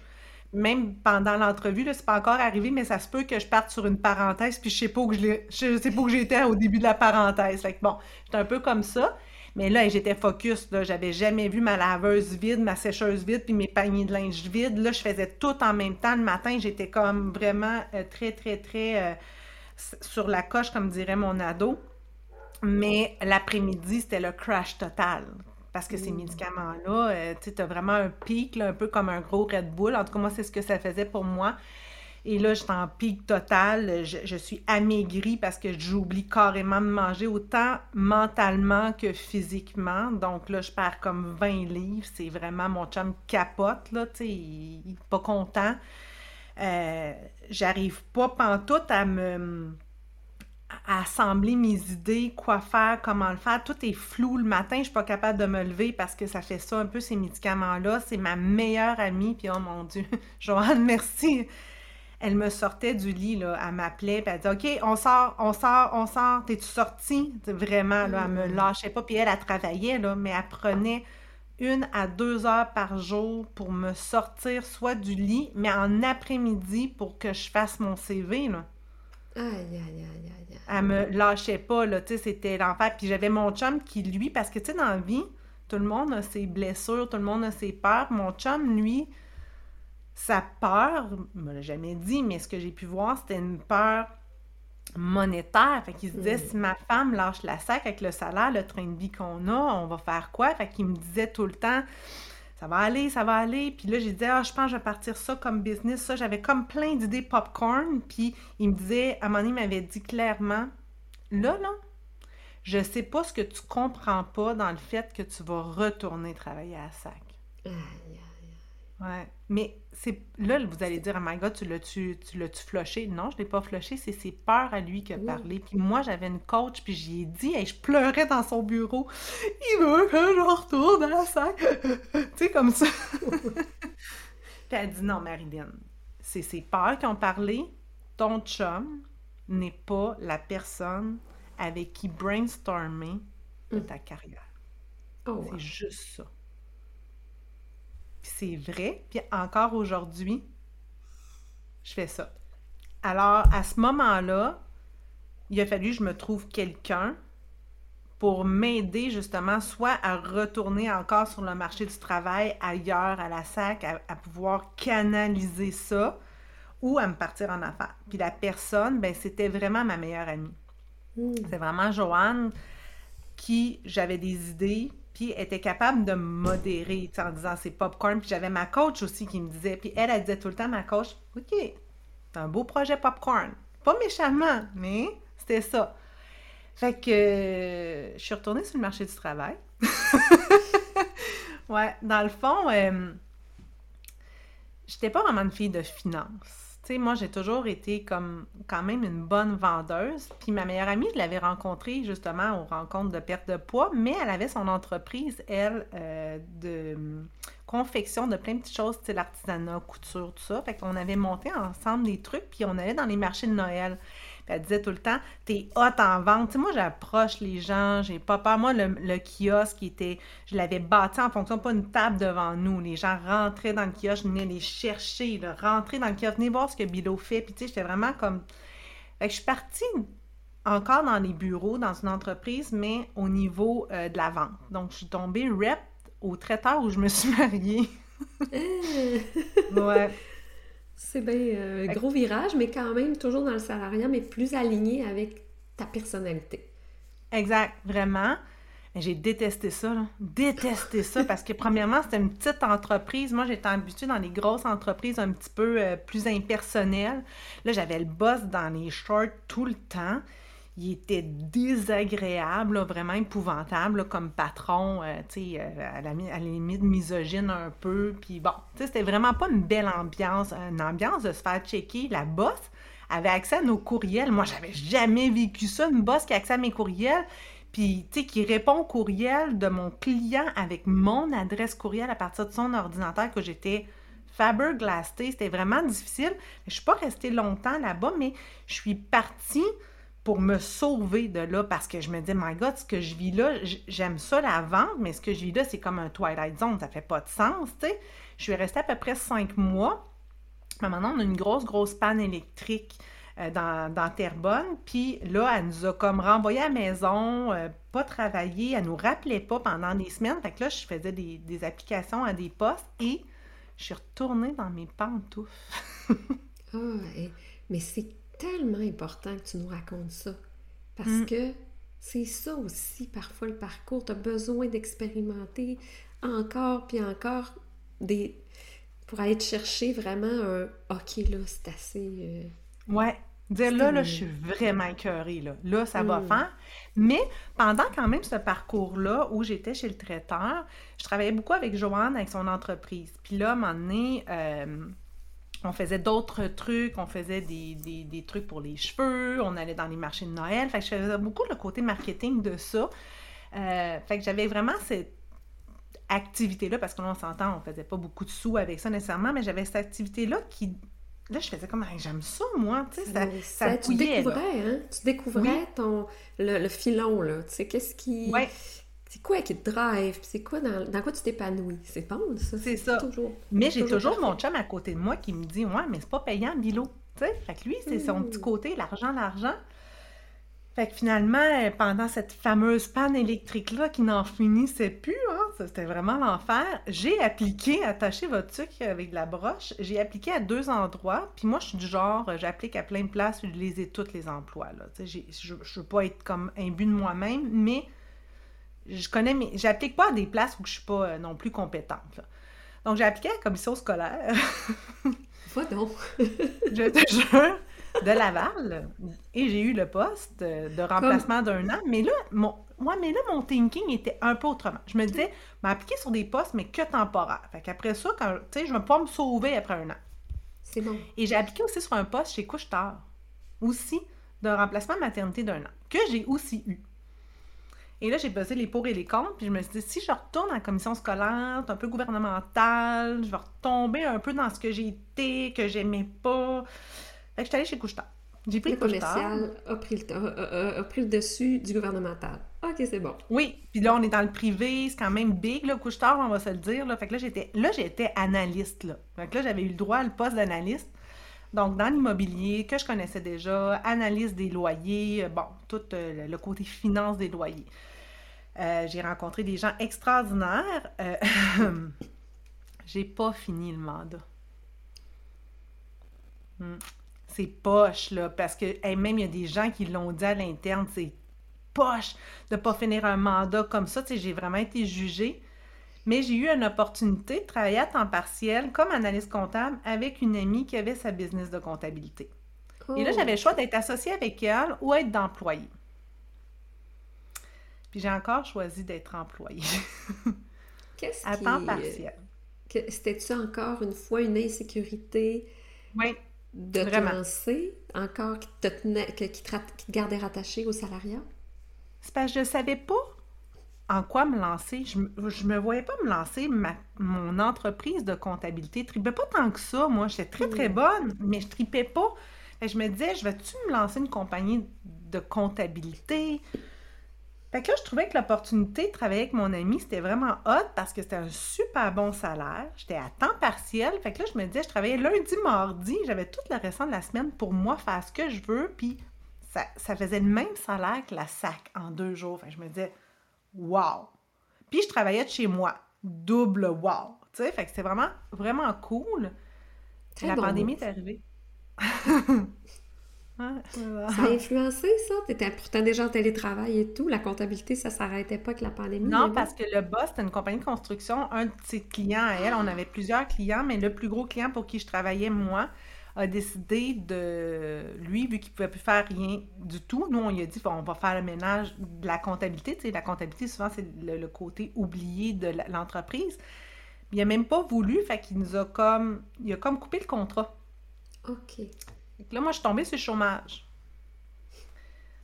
Même pendant l'entrevue, c'est pas encore arrivé, mais ça se peut que je parte sur une parenthèse, puis je sais pas où je, je sais pas où j'étais au début de la parenthèse. Fait que bon, j'étais un peu comme ça. Mais là, j'étais focus. Là. J'avais jamais vu ma laveuse vide, ma sécheuse vide, puis mes paniers de linge vides. Là, je faisais tout en même temps. Le matin, j'étais comme vraiment euh, très, très, très euh, sur la coche, comme dirait mon ado. Mais l'après-midi, c'était le crash total. Parce que ces mmh. médicaments-là, euh, tu as vraiment un pic, un peu comme un gros Red Bull. En tout cas, moi, c'est ce que ça faisait pour moi. Et là, je suis en pic total. Je, suis amaigrie parce que j'oublie carrément de manger autant mentalement que physiquement. Donc là, je perds comme 20 livres. C'est vraiment mon chum capote, là, tu sais, il, n'est pas content. Euh, J'arrive pas pantoute à me à assembler mes idées, quoi faire, comment le faire. Tout est flou le matin, je suis pas capable de me lever parce que ça fait ça un peu ces médicaments-là. C'est ma meilleure amie, puis oh mon Dieu, Joanne, merci elle me sortait du lit, là, elle m'appelait, puis elle disait « OK, on sort, on sort, on sort, t'es-tu sortie? » Vraiment, là, elle me mm. lâchait pas, puis elle, elle travaillait, là, mais elle prenait une à deux heures par jour pour me sortir soit du lit, mais en après-midi pour que je fasse mon CV, là. Aïe, aïe, aïe, aïe, Elle me lâchait pas, là, tu sais, c'était l'enfer. Puis j'avais mon chum qui, lui, parce que, tu sais, dans la vie, Tout le monde a ses blessures, tout le monde a ses peurs. Mon chum, lui, sa peur, il me l'a jamais dit, mais ce que j'ai pu voir, c'était une peur monétaire. Fait qu'il se disait, Mm. si ma femme lâche la sac avec le salaire, le train de vie qu'on a, on va faire quoi? Fait qu'il me disait tout le temps, ça va aller, ça va aller. Puis là, j'ai dit, ah, je pense que je vais partir ça comme business. Ça, j'avais comme plein d'idées popcorn. Puis il me disait, à un moment donné, il m'avait dit clairement, là, là, je sais pas ce que tu comprends pas dans le fait que tu vas retourner travailler à la SAC. Aïe, aïe. Ouais. Mais là, vous allez dire, oh my God, tu l'as-tu, tu l'as-tu flushé? Non, je l'ai pas flushé, c'est ses peurs à lui qui a parlé. Puis moi, j'avais une coach, puis j'y ai dit, et je pleurais dans son bureau. Il veut que je retourne à la sac. tu sais, comme ça. puis elle dit, non, Marilyn, c'est ses peurs qui ont parlé. Ton chum n'est pas la personne avec qui brainstormer de Mm. ta carrière. Oh, wow. C'est juste ça. Puis c'est vrai. Puis encore aujourd'hui, je fais ça. Alors, à ce moment-là, il a fallu que je me trouve quelqu'un pour m'aider justement soit à retourner encore sur le marché du travail ailleurs à la SAC, à, à pouvoir canaliser ça ou à me partir en affaires. Puis la personne, ben c'était vraiment ma meilleure amie. Mm. C'est vraiment Joanne qui, j'avais des idées, puis était capable de me modérer, en disant c'est popcorn. Puis j'avais ma coach aussi qui me disait, puis elle, elle disait tout le temps, ma coach, OK, c'est un beau projet popcorn. Pas méchamment, mais c'était ça. Fait que je suis retournée sur le marché du travail. ouais, dans le fond, euh, j'étais pas vraiment une fille de finance. Sais, moi, j'ai toujours été comme quand même une bonne vendeuse. Puis ma meilleure amie, je l'avais rencontrée justement aux rencontres de perte de poids, mais elle avait son entreprise, elle, euh, de hum, confection de plein de petites choses, tu sais, l'artisanat, couture, tout ça. Fait qu'on avait monté ensemble des trucs, puis on allait dans les marchés de Noël. Puis elle disait tout le temps, t'es hot en vente. Moi, j'approche les gens, j'ai pas peur. Moi, le, le kiosque, qui était, je l'avais bâti en fonction, pas une table devant nous. Les gens rentraient dans le kiosque, je venais les chercher, là, rentrer dans le kiosque, venez voir ce que Bilo fait. Puis, tu sais, j'étais vraiment comme. Fait que je suis partie encore dans les bureaux, dans une entreprise, mais au niveau euh, de la vente. Donc, je suis tombée rep au traiteur où je me suis mariée. Ouais. C'est bien euh, gros virage, mais quand même toujours dans le salariat, mais plus aligné avec ta personnalité. Exact, vraiment. J'ai détesté ça, là. Détesté ça parce que, premièrement, c'était une petite entreprise. Moi, j'étais habituée dans les grosses entreprises un petit peu euh, plus impersonnelles. Là, j'avais le boss dans les shorts tout le temps. Il était désagréable, vraiment épouvantable comme patron, euh, euh, à, la, limite misogyne un peu. Puis bon, tu sais, c'était vraiment pas une belle ambiance, une ambiance de se faire checker. La boss avait accès à nos courriels. Moi, j'avais jamais vécu ça, une boss qui a accès à mes courriels. Puis, tu sais, qui répond au courriel de mon client avec mon adresse courriel à partir de son ordinateur que j'étais faberglassée. C'était vraiment difficile. Je suis pas restée longtemps là-bas, mais je suis partie pour me sauver de là parce que je me disais, my God, ce que je vis là, j'aime ça la vente, mais ce que je vis là, c'est comme un Twilight Zone. Ça fait pas de sens, tu sais. Je suis restée à peu près cinq mois. Maintenant, on a une grosse, grosse panne électrique euh, dans, dans Terrebonne. Puis là, elle nous a comme renvoyé à la maison, euh, pas travaillé, elle nous rappelait pas pendant des semaines. Fait que là, je faisais des, applications à des postes et je suis retournée dans mes pantoufles. Ah, mais c'est tellement important que tu nous racontes ça. Parce Mm. que c'est ça aussi, parfois, le parcours. Tu as besoin d'expérimenter encore puis encore des... pour aller te chercher vraiment un OK, là, c'est assez. euh, Ouais. Dire là, là, je suis vraiment écœurée, là. Là, ça va Mm. faire. Mais pendant quand même ce parcours-là où j'étais chez le traiteur, je travaillais beaucoup avec Joanne, avec son entreprise. Puis là, à un moment donné, euh, on faisait d'autres trucs, on faisait des, des- des trucs pour les cheveux, on allait dans les marchés de Noël. Fait que je faisais beaucoup le côté marketing de ça. Euh, fait que j'avais vraiment cette activité-là, parce que là, on s'entend, on faisait pas beaucoup de sous avec ça nécessairement, mais j'avais cette activité-là qui... Là, je faisais comme, Hey, j'aime ça, moi, tu sais, ça, ça- tu là. découvrais, hein? Tu découvrais ton, le, le filon, là. Tu sais, qu'est-ce qui... Ouais. C'est quoi qui te drive? C'est quoi dans, dans quoi tu t'épanouis? C'est bon, ça. C'est ça. Toujours. Mais j'ai Toujours toujours mon chum à côté de moi qui me dit Ouais, mais c'est pas payant, Bilo. Tu sais, fait que lui, c'est son petit côté, l'argent, l'argent. Fait que finalement, euh, pendant cette fameuse panne électrique-là qui n'en finissait plus, hein, c'était vraiment l'enfer. J'ai appliqué, attaché votre truc avec de la broche, j'ai appliqué à deux endroits. Puis moi, je suis du genre, j'applique à plein de places, je les ai toutes les emplois. Là. Je ne veux pas être comme imbu de moi-même, mais je connais mes. J'applique pas à des places où je suis pas euh, non plus compétente. Donc, j'ai appliqué à la commission scolaire. Va donc! je te jure, de Laval. Et j'ai eu le poste de remplacement d'un an. Mais là, mon, moi, mais là, mon thinking était un peu autrement. Je me disais, m'appliquer sur des postes, mais que temporaire. Fait qu'après ça, quand, tu sais, je vais pas me sauver après un an. C'est bon. Et j'ai appliqué aussi sur un poste chez Couche-Tard, aussi, de remplacement maternité d'un an, que j'ai aussi eu. Et là, j'ai pesé les pour et les contre, puis je me suis dit, si je retourne en commission scolaire, un peu gouvernementale, je vais retomber un peu dans ce que j'ai été, que j'aimais pas. Fait que je suis allée chez Couche-Tard. J'ai pris le commercial a pris le, a, pris le dessus du gouvernemental. OK, c'est bon. Oui, puis là, on est dans le privé, c'est quand même big, là, couche-tard, on va se le dire. Là. Fait que là, j'étais, là, j'étais analyste, là. Fait que là, j'avais eu le droit à le poste d'analyste. Donc, dans l'immobilier, que je connaissais déjà, analyse des loyers, euh, bon, tout euh, le côté finance des loyers. Euh, j'ai rencontré des gens extraordinaires. j'ai pas fini le mandat. Hmm c'est poche, là, parce que même il y a des gens qui l'ont dit à l'interne, c'est poche de pas finir un mandat comme ça. J'ai vraiment été jugée. Mais j'ai eu une opportunité de travailler à temps partiel comme analyste comptable avec une amie qui avait sa business de comptabilité. Et là, j'avais le choix d'être associée avec elle ou être d'employée. Puis j'ai encore choisi d'être employée. Qu'est-ce À temps partiel. C'était-tu encore une fois une insécurité? Oui de te lancer encore qui te, tenait, qui, te, gardait rattaché au salariat? C'est parce que je ne savais pas en quoi me lancer? Je ne me voyais pas me lancer ma, mon entreprise de comptabilité. Je tripais pas tant que ça, moi. J'étais très, très mm. bonne, mais je tripais pas. Et je me disais, je vais-tu me lancer une compagnie de comptabilité? Fait que là, je trouvais que l'opportunité de travailler avec mon ami, c'était vraiment hot parce que c'était un super bon salaire. J'étais à temps partiel. Fait que là, je me disais, je travaillais lundi, mardi. J'avais tout le restant de la semaine pour moi faire ce que je veux. Puis ça, faisait le même salaire que la SAC en deux jours. Fait que je me disais, wow! Puis je travaillais de chez moi. Double wow! Tu sais, fait que c'était vraiment, vraiment cool. la pandémie est arrivée. Ça a influencé ça? Tu étais pourtant déjà en télétravail et tout. La comptabilité, ça s'arrêtait pas avec la pandémie. Non, parce que le boss, c'était une compagnie de construction. Un de ses clients à elle, on avait plusieurs clients, mais le plus gros client pour qui je travaillais, moi, a décidé de. Lui, vu qu'il ne pouvait plus faire rien du tout, nous, on lui a dit on va faire le ménage de la comptabilité. Tu sais, la comptabilité, souvent, c'est le, côté oublié de l'entreprise. Il n'a même pas voulu, fait qu'il nous a comme. Il a comme coupé le contrat. OK là, moi, je suis tombée sur le chômage.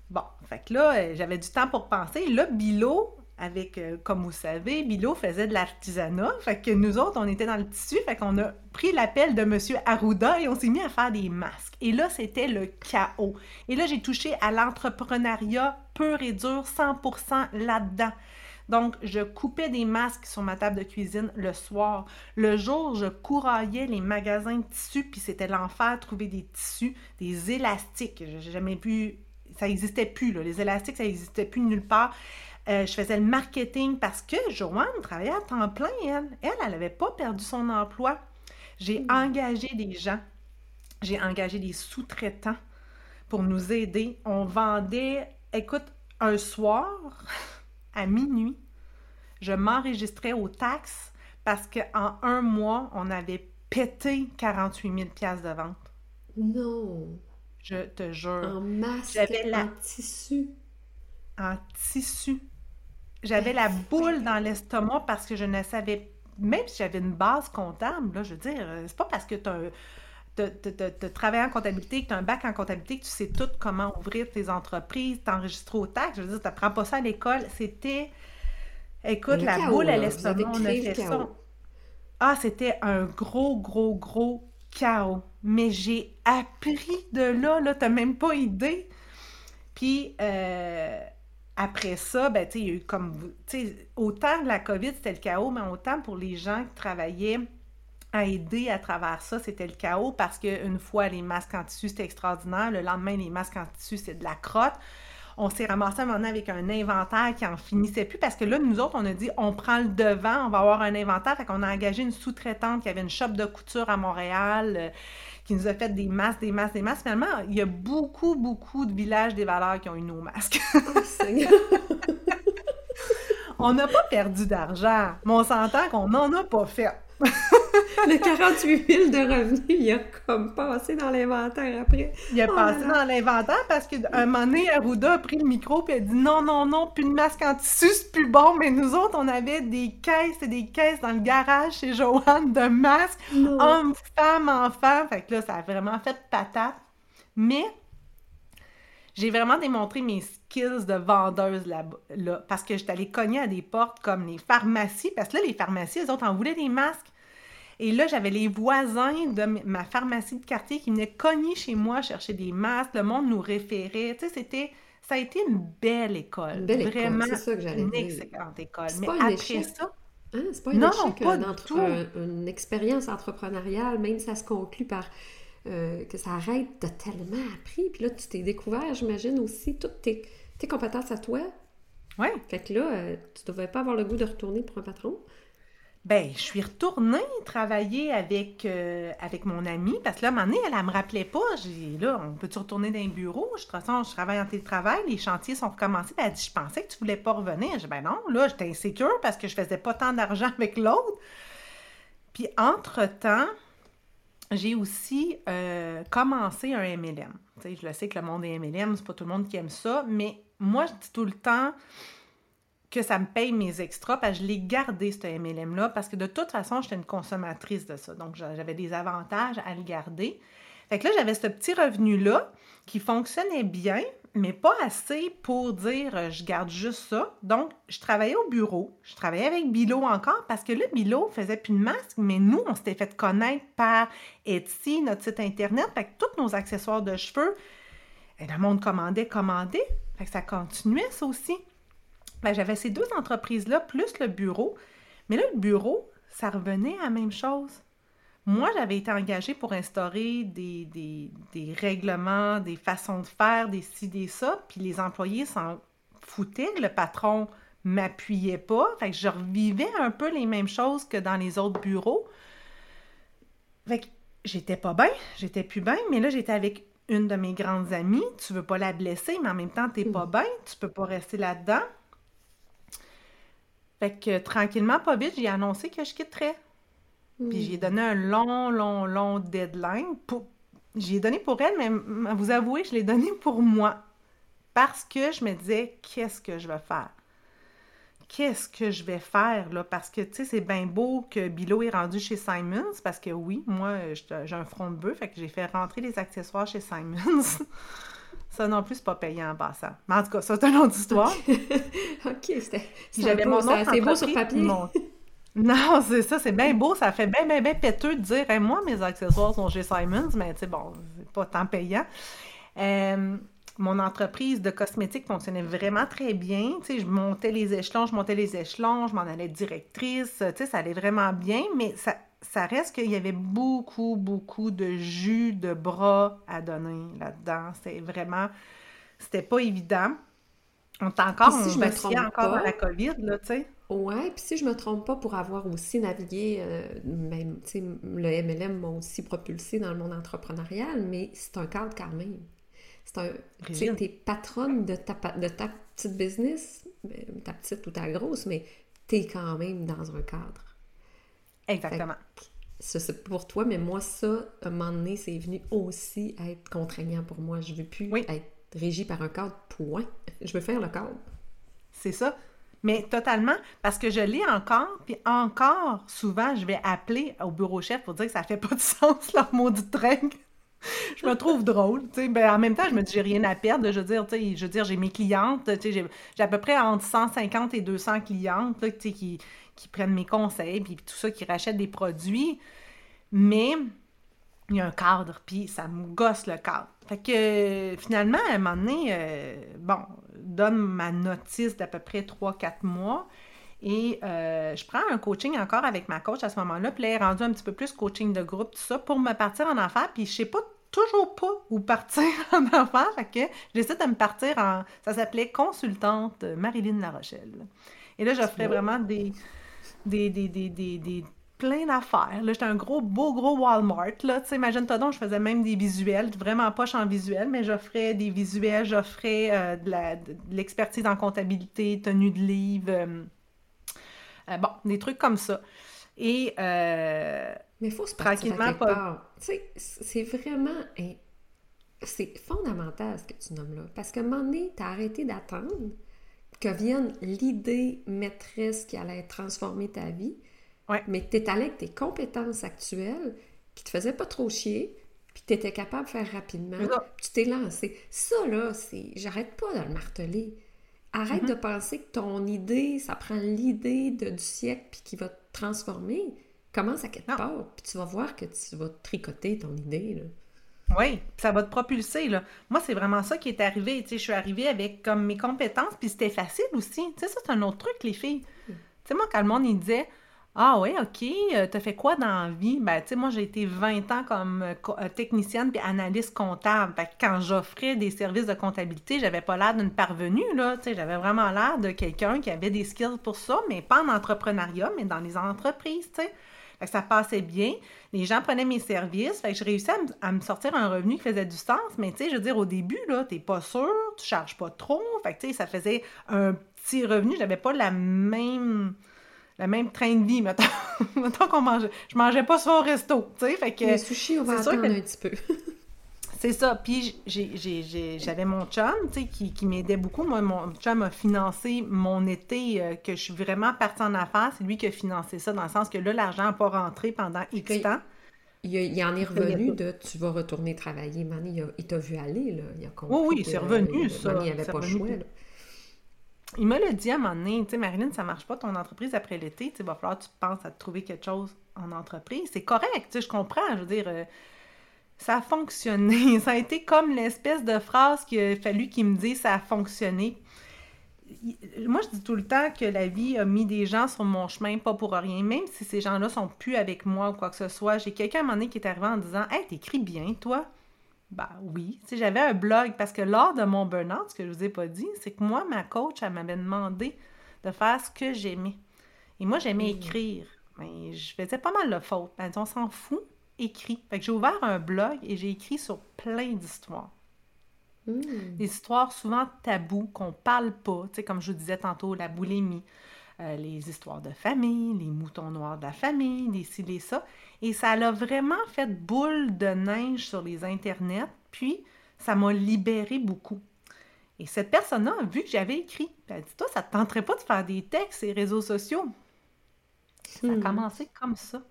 Bon, fait que là, euh, j'avais du temps pour penser. Là, Bilo, avec, euh, comme vous savez, Bilo faisait de l'artisanat. Fait que nous autres, on était dans le tissu. Fait qu'on a pris l'appel de M. Arruda et on s'est mis à faire des masques. Et là, c'était le chaos. Et là, j'ai touché à l'entrepreneuriat pur et dur, 100% là-dedans. Donc, je coupais des masques sur ma table de cuisine le soir. Le jour, je couraillais les magasins de tissus, puis c'était l'enfer trouver des tissus, des élastiques. Je n'ai jamais vu, ça n'existait plus, là. les élastiques, ça n'existait plus nulle part. Euh, je faisais le marketing parce que Joanne travaillait à temps plein, elle. Elle, elle n'avait pas perdu son emploi. J'ai hmm. engagé des gens, j'ai engagé des sous-traitants pour nous aider. On vendait, écoute, un soir, à minuit, je m'enregistrais aux taxes parce qu'en un mois, on avait pété 48 000 de vente. Non! Je te jure. En masque, la... en tissu. En tissu. J'avais la boule dans l'estomac parce que je ne savais... Même si j'avais une base comptable, là, je veux dire, c'est pas parce que tu as travaillé en comptabilité, que tu as un bac en comptabilité, que tu sais tout comment ouvrir tes entreprises, t'enregistrer aux taxes. Je veux dire, tu n'apprends pas ça à l'école. C'était Écoute, la boule à l'estomac, on a fait ça. Ah, c'était un gros, gros, gros chaos. Mais j'ai appris de là, là, t'as même pas idée. Puis, euh, après ça, ben, il y a eu comme, autant la COVID, c'était le chaos, mais autant pour les gens qui travaillaient à aider à travers ça, c'était le chaos parce qu'une fois, les masques en tissu, c'était extraordinaire. Le lendemain, les masques en tissu, c'est de la crotte. on s'est ramassé un moment avec un inventaire qui en finissait plus parce que là, nous autres, on a dit on prend le devant, on va avoir un inventaire. Fait qu'on a engagé une sous-traitante qui avait une shop de couture à Montréal, euh, qui nous a fait des masques, des masques, des masques. Finalement, il y a beaucoup, beaucoup de villages des valeurs qui ont eu nos masques. on n'a pas perdu d'argent, mais on s'entend qu'on n'en a pas fait. le 48 000 de revenus, il a comme passé dans l'inventaire après. Il a oh passé dans l'inventaire parce qu'un moment donné, Arruda a pris le micro et a dit non, non, non, plus de masque en tissu, c'est plus bon. Mais nous autres, on avait des caisses et des caisses dans le garage chez Joanne de masques, hommes, femmes, enfants. Fait que là, ça a vraiment fait patate. Mais j'ai vraiment démontré mes skills de vendeuse là, là parce que j'étais allée cogner à des portes comme les pharmacies, parce que là, les pharmacies, eux autres en voulaient des masques. Et là, j'avais les voisins de ma pharmacie de quartier qui venaient cogner chez moi chercher des masques. Le monde nous référait. Tu sais, c'était... Ça a été une belle école. Belle Vraiment, c'est ça que j'allais une excellente école. Mais après ça... Hein? C'est pas une non, échec, pas tout. une expérience entrepreneuriale, même ça se conclut par euh, que ça arrête, de tellement appris. Puis là, tu t'es découvert, j'imagine, aussi toutes tes, tes, compétences à toi. Oui. Fait que là, euh, tu devais pas avoir le goût de retourner pour un patron. Ben, je suis retournée travailler avec, euh, avec mon amie parce que là, à un moment donné, elle, ne me rappelait pas. J'ai là, on peut-tu retourner dans un bureau? De toute façon, je travaille en télétravail, les chantiers sont recommencés. elle a dit, je pensais que tu voulais pas revenir. J'ai dit, ben non, là, j'étais insécure parce que je faisais pas tant d'argent avec l'autre. Puis, entre-temps, j'ai aussi euh, commencé un MLM. sais, je le sais que le monde des MLM, c'est pas tout le monde qui aime ça, mais moi, je dis tout le temps que ça me paye mes extras, parce que je l'ai gardé, ce MLM-là, parce que de toute façon, j'étais une consommatrice de ça. Donc, j'avais des avantages à le garder. Fait que là, j'avais ce petit revenu-là qui fonctionnait bien, mais pas assez pour dire euh, je garde juste ça. Donc, je travaillais au bureau. Je travaillais avec Bilo encore parce que là, Bilo faisait plus de masque, mais nous, on s'était fait connaître par Etsy, notre site Internet. Fait que tous nos accessoires de cheveux, et le monde commandait, commandait. Fait que ça continuait, ça aussi. Ben, j'avais ces deux entreprises-là, plus le bureau. Mais là, le bureau, ça revenait à la même chose. Moi, j'avais été engagée pour instaurer des, des, règlements, des façons de faire, des ci, des ça, puis les employés s'en foutaient. Le patron m'appuyait pas. Fait que je revivais un peu les mêmes choses que dans les autres bureaux. Fait que j'étais pas bien, j'étais plus bien, mais là, j'étais avec une de mes grandes amies. Tu veux pas la blesser, mais en même temps, t'es pas mm. bien, tu peux pas rester là-dedans. Fait que tranquillement, pas vite, j'ai annoncé que je quitterais. Puis j'ai donné un long, long, long deadline. Pour... J'ai donné pour elle, mais vous avouez, je l'ai donné pour moi. Parce que je me disais, qu'est-ce que je vais faire? Qu'est-ce que je vais faire, là? Parce que, tu sais, c'est bien beau que Bilo est rendu chez Simons, parce que oui, moi, j'ai un front de bœuf, fait que j'ai fait rentrer les accessoires chez Simons. ça non plus, c'est pas payant en passant. Mais en tout cas, ça, c'est une autre histoire. OK, c'était... J'avais mon nom C'est beau sur papier. Non, c'est ça, c'est bien beau, ça fait bien, bien, bien péteux de dire moi, mes accessoires sont chez Simons, mais tu sais, bon, c'est pas tant payant. Euh, mon entreprise de cosmétiques fonctionnait vraiment très bien. Tu sais, je montais les échelons, je montais les échelons, je m'en allais directrice. Tu sais, ça allait vraiment bien, mais ça, ça reste qu'il y avait beaucoup, beaucoup de jus de bras à donner là-dedans. C'était vraiment... C'était pas évident. On est encore, si on je encore dans la COVID, là, tu sais. Ouais, puis si je me trompe pas, pour avoir aussi navigué, euh, même, tu sais, le MLM m'a aussi propulsé dans le monde entrepreneurial, mais c'est un cadre quand même. C'est un. Tu sais, t'es patronne de ta, de ta petite business, ben, ta petite ou ta grosse, mais t'es quand même dans un cadre. Exactement. Ça, c'est pour toi, mais moi, ça, à un moment donné, c'est venu aussi être contraignant pour moi. Je veux plus être régie par un cadre, point. Je veux faire le cadre. C'est ça. Mais totalement, parce que je lis encore, puis encore, souvent, je vais appeler au bureau chef pour dire que ça fait pas de sens, leur maudite règle. je me trouve drôle, tu sais. Ben, en même temps, je me dis, j'ai rien à perdre. Je veux dire, tu sais, je veux dire, j'ai mes clientes, tu sais, j'ai à peu près entre 150 et 200 clientes, tu sais, qui, qui prennent mes conseils, puis tout ça, qui rachètent des produits. Mais il y a un cadre, puis ça me gosse le cadre. Fait que finalement, à un moment donné, euh, bon, donne ma notice d'à peu près 3-4 mois. Et euh, je prends un coaching encore avec ma coach à ce moment-là. Puis là, elle est rendue un petit peu plus coaching de groupe, tout ça, pour me partir en affaires. Puis je sais pas toujours pas où partir en affaires, fait que j'essaie de me partir en... Ça s'appelait consultante Marilyn Larochelle. Et là, j'offrais vraiment des, des, des, des, des, plein d'affaires. Là, j'étais un gros, beau, gros Walmart, là. Tu sais, imagine-toi donc, je faisais même des visuels, vraiment pas en visuel, mais j'offrais des visuels, j'offrais euh, de l'expertise en comptabilité, tenue de livre, euh, euh, bon, des trucs comme ça. Et... mais il faut se tranquillement pas... Tu sais, c'est vraiment... C'est fondamental ce que tu nommes là. Parce qu'à un moment donné, t'as arrêté d'attendre que vienne l'idée maîtresse qui allait transformer ta vie, mais tu es allé avec tes compétences actuelles qui te faisaient pas trop chier, puis tu étais capable de faire rapidement, tu t'es lancé. Ça, là, c'est. J'arrête pas de le marteler. Arrête de mm-hmm. penser que ton idée, ça prend l'idée du siècle puis qui va te transformer. Commence à quelque part, puis tu vas voir que tu vas tricoter ton idée. Là. Oui, ça va te propulser, là. Moi, c'est vraiment ça qui est arrivé. Tu sais, je suis arrivée avec comme mes compétences, puis c'était facile aussi. Tu sais, ça, c'est un autre truc, les filles. Tu sais, moi, quand le monde, il disait ah oui, OK. Euh, t'as fait quoi dans la vie? Ben, tu sais, moi, j'ai été 20 ans comme euh, euh, technicienne puis analyste comptable. Fait que quand j'offrais des services de comptabilité, j'avais pas l'air d'une parvenue, là. Tu sais, j'avais vraiment l'air de quelqu'un qui avait des skills pour ça, mais pas en entrepreneuriat, mais dans les entreprises, tu sais. Fait que ça passait bien. Les gens prenaient mes services. Fait que je réussis à, me sortir un revenu qui faisait du sens. Mais tu sais, je veux dire, au début, là, t'es pas sûr, tu charges pas trop. Fait que tu sais, ça faisait un petit revenu. J'avais pas la même le même train de vie, mettons, mettons qu'on mangeait. Je mangeais pas sur au resto, tu sais, fait que... Les sushis, on va attendre un petit peu. c'est ça, puis j'avais mon chum, tu sais, qui, qui m'aidait beaucoup. Moi, mon chum a financé mon été, euh, que je suis vraiment partie en affaires. C'est lui qui a financé ça, dans le sens que là, l'argent n'a pas rentré pendant X temps. Il, il, en est revenu de tu vas retourner travailler. Mani, il t'a vu aller, là. Il a compris oui, oui, c'est revenu, ça. il avait pas le choix, là. Il me l'a dit à un moment donné, tu sais, Marilyn, ça marche pas ton entreprise après l'été, tu va falloir que tu penses à te trouver quelque chose en entreprise. C'est correct, tu sais, je comprends, je veux dire, euh, ça a fonctionné. Ça a été comme l'espèce de phrase qu'il a fallu qu'il me dise ça a fonctionné. Moi, je dis tout le temps que la vie a mis des gens sur mon chemin, pas pour rien, même si ces gens-là sont plus avec moi ou quoi que ce soit. J'ai quelqu'un à un moment donné qui est arrivé en disant Hey, t'écris bien, toi. Ben oui. Tu j'avais un blog parce que lors de mon burn-out, ce que je vous ai pas dit, c'est que moi, ma coach, elle m'avait demandé de faire ce que j'aimais. Et moi, j'aimais mmh. écrire. Mais je faisais pas mal de fautes. Dit, on s'en fout, écris. Fait que j'ai ouvert un blog et j'ai écrit sur plein d'histoires. Mmh. Des histoires souvent tabous, qu'on parle pas. Tu sais, comme je vous disais tantôt, la boulimie, euh, les histoires de famille, les moutons noirs de la famille, les ci, les ça. Et ça l'a vraiment fait boule de neige sur les internets, puis ça m'a libéré beaucoup. Et cette personne-là a vu que j'avais écrit. Elle a dit Toi, ça te tenterait pas de faire des textes et réseaux sociaux? Ça a hmm. commencé comme ça.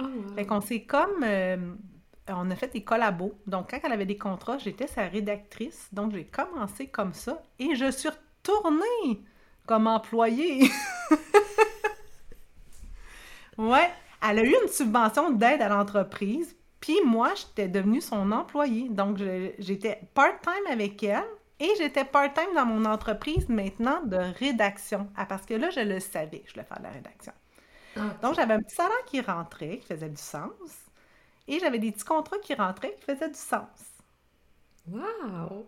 Oh, Fait qu'on s'est comme. Euh, on a fait des collabos. Donc, quand elle avait des contrats, j'étais sa rédactrice. Donc, j'ai commencé comme ça et je suis retournée comme employée. ouais. Elle a eu une subvention d'aide à l'entreprise, puis moi, j'étais devenue son employée. Donc, j'étais part-time avec elle et j'étais part-time dans mon entreprise maintenant de rédaction. Ah, parce que là, je le savais, je voulais faire de la rédaction. Donc, j'avais un petit salaire qui rentrait, qui faisait du sens, et j'avais des petits contrats qui rentraient, qui faisaient du sens. Wow!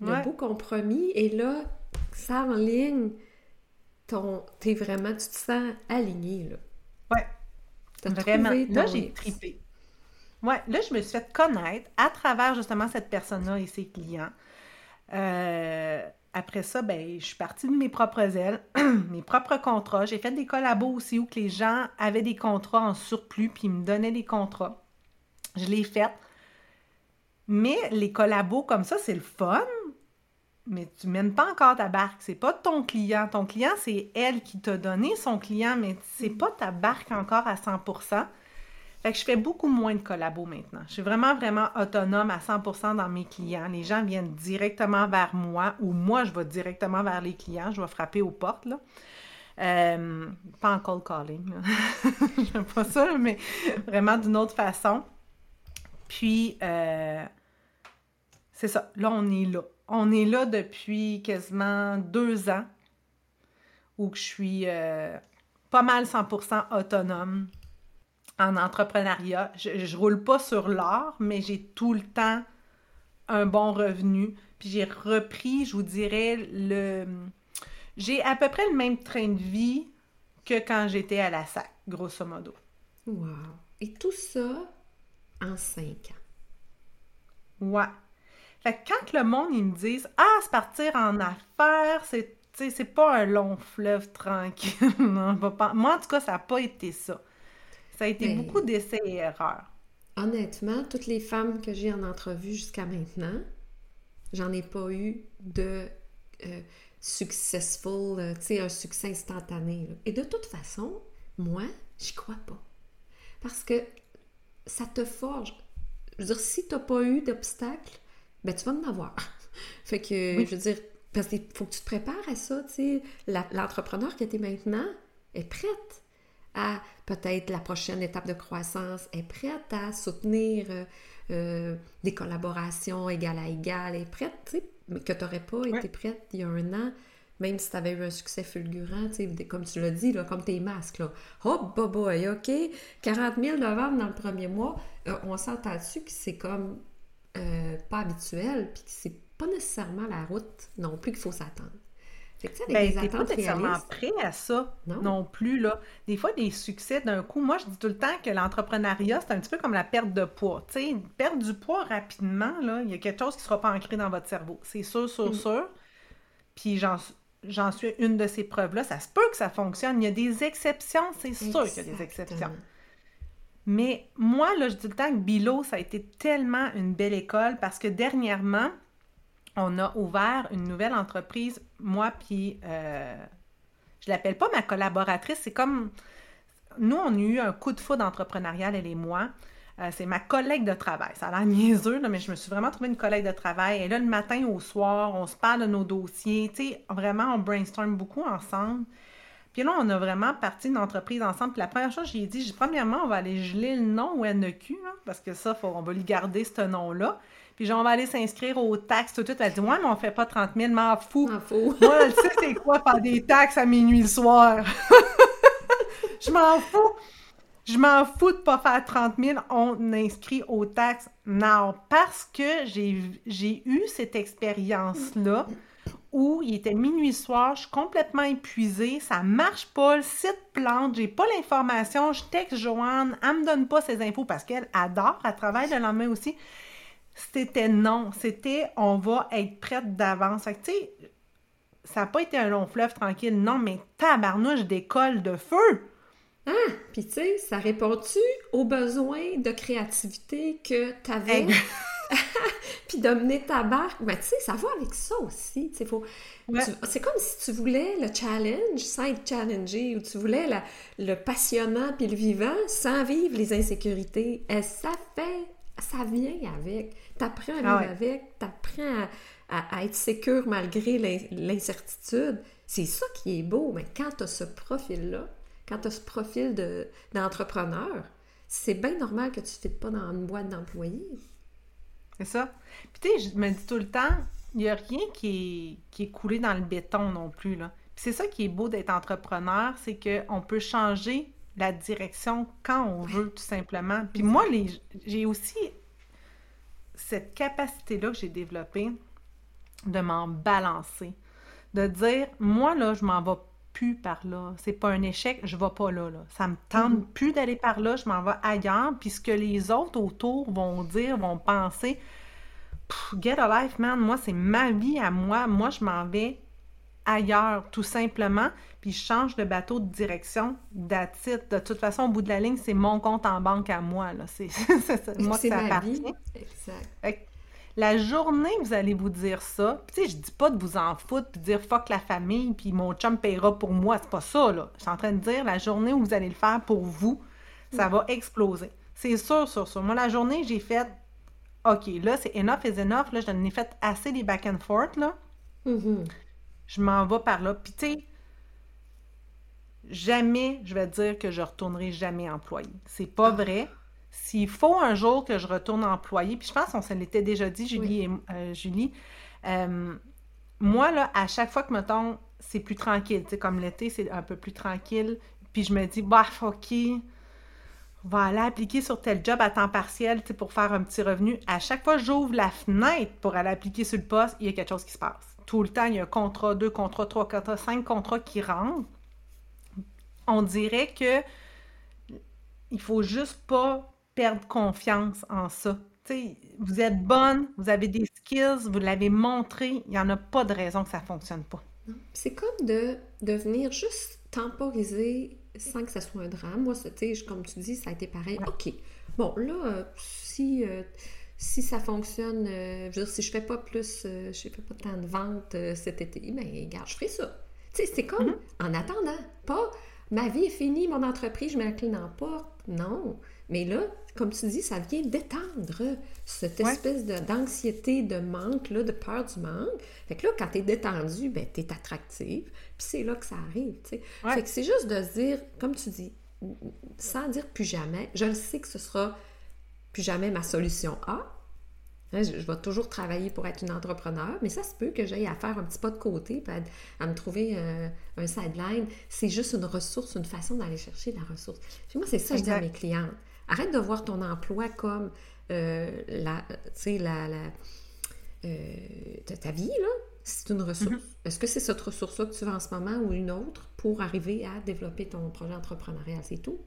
Le beau compromis. Et là, ça en ligne, ton... t'es vraiment, tu te sens aligné, là. Ouais. Vraiment. Là, j'ai tripé. Ouais, là, je me suis fait connaître à travers justement cette personne-là et ses clients. Euh, après ça, ben, je suis partie de mes propres ailes, mes propres contrats. J'ai fait des collabos aussi où que les gens avaient des contrats en surplus puis ils me donnaient des contrats. Je l'ai fait. Mais les collabos comme ça, c'est le fun, mais tu mènes pas encore ta barque. C'est pas ton client. Ton client, c'est elle qui t'a donné son client, mais c'est pas ta barque encore à 100 Fait que je fais beaucoup moins de collabos maintenant. Je suis vraiment, vraiment autonome à 100% dans mes clients. Les gens viennent directement vers moi ou moi, je vais directement vers les clients. Je vais frapper aux portes, là. Euh, pas en cold calling. Je pas ça, mais vraiment d'une autre façon. Puis, euh, c'est ça. Là, on est là on est là depuis quasiment deux ans où je suis euh, pas mal 100% autonome en entrepreneuriat. Je, je roule pas sur l'or, mais j'ai tout le temps un bon revenu. Puis j'ai repris, je vous dirais, le... J'ai à peu près le même train de vie que quand j'étais à la SAC, grosso modo. Wow! Et tout ça en cinq ans. Ouais. Fait que quand le monde, ils me disent « Ah, se partir en affaires, c'est c'est pas un long fleuve tranquille. non, pas... Moi, en tout cas, ça n'a pas été ça. Ça a été Mais- beaucoup d'essais et erreurs. Honnêtement, toutes les femmes que j'ai en entrevue jusqu'à maintenant, j'en ai pas eu de euh, successful, euh, tu sais, un succès instantané. là. Et de toute façon, moi, j'y crois pas. Parce que ça te forge. Je veux dire, si tu n'as pas eu d'obstacle, ben tu vas en avoir. fait que, Oui. je veux dire, parce qu'il faut que tu te prépares à ça, tu sais. L'entrepreneur que tu es maintenant est prête à peut-être la prochaine étape de croissance, est prête à soutenir euh, euh, des collaborations égal à égal, est prête, que tu n'aurais pas Ouais. été prête il y a un an, même si tu avais eu un succès fulgurant, comme tu l'as dit, là, comme tes masques, là. Hop, oh, boy, OK, 40 000 de ventes dans le premier mois, euh, on s'entend dessus que c'est comme euh, pas habituel, puis que c'est pas nécessairement la route non plus qu'il faut s'attendre. Fait que, tu Ben, pas nécessairement prêt à ça Non. non. plus, là. Des fois, des succès d'un coup, moi, je dis tout le temps que l'entrepreneuriat, c'est un petit peu comme la perte de poids. Tu sais, perdre du poids rapidement, là, il y a quelque chose qui sera pas ancré dans votre cerveau. C'est sûr, sûr, Mm. sûr. Puis j'en j'en suis une de ces preuves-là. Ça se peut que ça fonctionne. Il y a des exceptions, c'est sûr qu'il y a des exceptions. Mais moi, là, je dis tout le temps que Bilo, ça a été tellement une belle école parce que dernièrement, on a ouvert une nouvelle entreprise, moi puis euh, je l'appelle pas ma collaboratrice, c'est comme nous, on a eu un coup de foudre entrepreneurial, elle et moi. Euh, c'est ma collègue de travail. Ça a l'air niaiseux, là, mais je me suis vraiment trouvé une collègue de travail. Est là le matin au soir, on se parle de nos dossiers. Tu sais, vraiment, on brainstorm beaucoup ensemble. Puis là, on a vraiment parti d'une entreprise ensemble. Puis la première chose, j'ai dit, premièrement, on va aller geler le nom au NEQ, là, parce que ça, faut, on va lui garder ce nom-là. Puis genre, on va aller s'inscrire aux taxes, tout, tout. Elle dit, ouais, mais on fait pas 30 000, m'en fous. M'en fous. Moi, je sais c'est quoi faire des taxes à minuit le soir? je m'en fous. Je m'en fous de pas faire 30 000. On inscrit aux taxes now. Parce que j'ai j'ai eu cette expérience-là où il était minuit soir, je suis complètement épuisée, ça marche pas, le site plante, j'ai pas l'information, je texte Joanne, elle me donne pas ses infos parce qu'elle adore, elle travaille le lendemain aussi. C'était non, c'était on va être prête d'avance. Fait que, tu sais, ça n'a pas été un long fleuve tranquille, non, mais tabarnouche d'école de feu! Puis tu sais, ça répond-tu aux besoins de créativité que tu avais? Puis de mener ta barque? Mais tu sais, ça va avec ça aussi. faut... Ouais. C'est comme si tu voulais le challenge sans être challengé, ou tu voulais la- le passionnant puis le vivant sans vivre les insécurités. Et ça fait, ça vient avec. T'apprends à vivre Ah ouais. avec, t'apprends à, à- à être sécure malgré l'in- l'incertitude. C'est ça qui est beau, mais quand tu as ce profil-là, quand tu as ce profil de- d'entrepreneur, c'est bien normal que tu ne fites pas dans une boîte d'employés. C'est ça. Puis tu sais, je me dis tout le temps, il n'y a rien qui est, qui est coulé dans le béton non plus, là. Puis c'est ça qui est beau d'être entrepreneur, c'est qu'on peut changer la direction quand on veut, tout simplement. Puis moi, les, j'ai aussi cette capacité-là que j'ai développée de m'en balancer. De dire, moi, là, je m'en vais plus par là. C'est pas un échec, je vais pas là, là. Ça me tente Mhm. plus d'aller par là, je m'en vais ailleurs. Puis ce que les autres autour vont dire, vont penser, get a life, man. Moi, c'est ma vie à moi. Moi, je m'en vais ailleurs, tout simplement. Puis je change de bateau de direction, it. De toute façon, au bout de la ligne, c'est mon compte en banque à moi. Là. C'est, moi que ça appartient. Exact. Fait que la journée vous allez vous dire ça, puis tu sais, je dis pas de vous en foutre puis de dire fuck la famille puis mon chum paiera pour moi, c'est pas ça là. Je suis en train de dire la journée où vous allez le faire pour vous, ça va exploser. C'est sûr, sûr, sûr. Moi, la journée, j'ai fait OK, là, c'est enough is enough. Là, j'en ai fait assez des back and forth, là. Mhm. Je m'en vais par là. Puis, tu sais, jamais je vais dire que je retournerai jamais employé. C'est pas vrai. S'il faut un jour que je retourne employé, puis je pense qu'on se l'était déjà dit, Julie et euh, Julie, euh, moi, là, à chaque fois que, mettons, c'est plus tranquille, tu sais, comme l'été, c'est un peu plus tranquille, puis je me dis, bah, OK, va aller appliquer sur tel job à temps partiel pour faire un petit revenu. À chaque fois que j'ouvre la fenêtre pour aller appliquer sur le poste, il y a quelque chose qui se passe. Tout le temps, il y a un contrat, deux contrats, trois contrats, cinq contrats qui rentrent. On dirait que il faut juste pas perdre confiance en ça. vous êtes bonne, vous avez des skills, vous l'avez montré, il n'y en a pas de raison que ça ne fonctionne pas. C'est comme de, de venir juste temporiser sans que ça soit un drame. Moi, comme tu dis, ça a été pareil. OK. Bon, là, euh, si, euh, si ça fonctionne, euh, je veux dire, si je fais pas plus, je fais pas tant de ventes cet été, ben, regarde, je ferai ça. Tu sais, c'est comme mm-hmm. en attendant. Pas ma vie est finie, mon entreprise, je mets la clé dans la porte. Non. Mais là, comme tu dis, ça vient détendre cette espèce d'anxiété, de, manque, là, de peur du manque. Fait que là, quand t'es détendu, ben, t'es attractive. Puis c'est là que ça arrive, tu sais. Fait que c'est juste de se dire, comme tu dis, sans dire plus jamais, je le sais que ce sera plus jamais ma solution A. Hein, je, vais toujours travailler pour être une entrepreneur, mais ça se peut que j'aille à faire un petit pas de côté, puis à, me trouver euh, un sideline. C'est juste une ressource, une façon d'aller chercher la ressource. Puis moi, c'est ça que je dis à mes clientes. Arrête de voir ton emploi comme euh, la, la, la euh, ta vie, là. C'est une ressource. Mm-hmm. Est-ce que c'est cette ressource-là que tu veux en ce moment ou une autre pour arriver à développer ton projet entrepreneurial? C'est tout.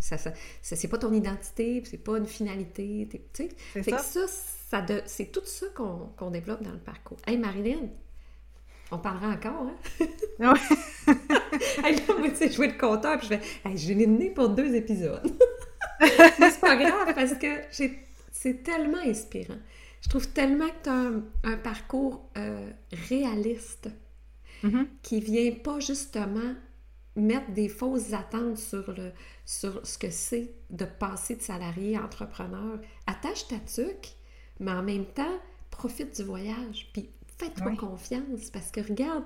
Ça, ça, c'est pas ton identité, c'est pas une finalité. Tu sais? ça, ça, c'est tout ça qu'on développe dans le parcours. Hey, Marilyn, on parlera encore, hein? Ouais. hey, là, moi, tu sais, je vais le compteur, puis je vais, hey, je l'ai pour deux épisodes. Mais c'est pas grave, parce que c'est tellement inspirant. Je trouve tellement que tu as un, parcours euh, réaliste mm-hmm. qui vient pas justement mettre des fausses attentes sur, le, sur ce que c'est de passer de salarié à entrepreneur. Attache ta tuque, mais en même temps, profite du voyage. Puis fais-toi confiance parce que regarde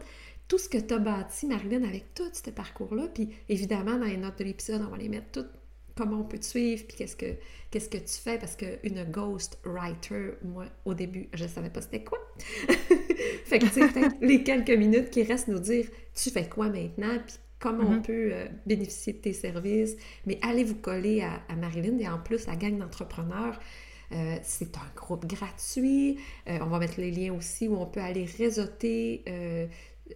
tout ce que tu as bâti, Marilyn, avec tout ce parcours-là. Puis évidemment, dans les notes de l'épisode, on va les mettre toutes comment on peut te suivre, puis qu'est-ce que, qu'est-ce que tu fais, parce qu'une ghost writer, moi, au début, je ne savais pas c'était quoi. fait que, tu sais, les quelques minutes qui restent nous dire, tu fais quoi maintenant, puis comment on mm-hmm. peut euh, bénéficier de tes services. Mais allez vous coller à, Marilyn et en plus, la gang d'entrepreneurs. Euh, c'est un groupe gratuit. Euh, on va mettre les liens aussi où on peut aller réseauter,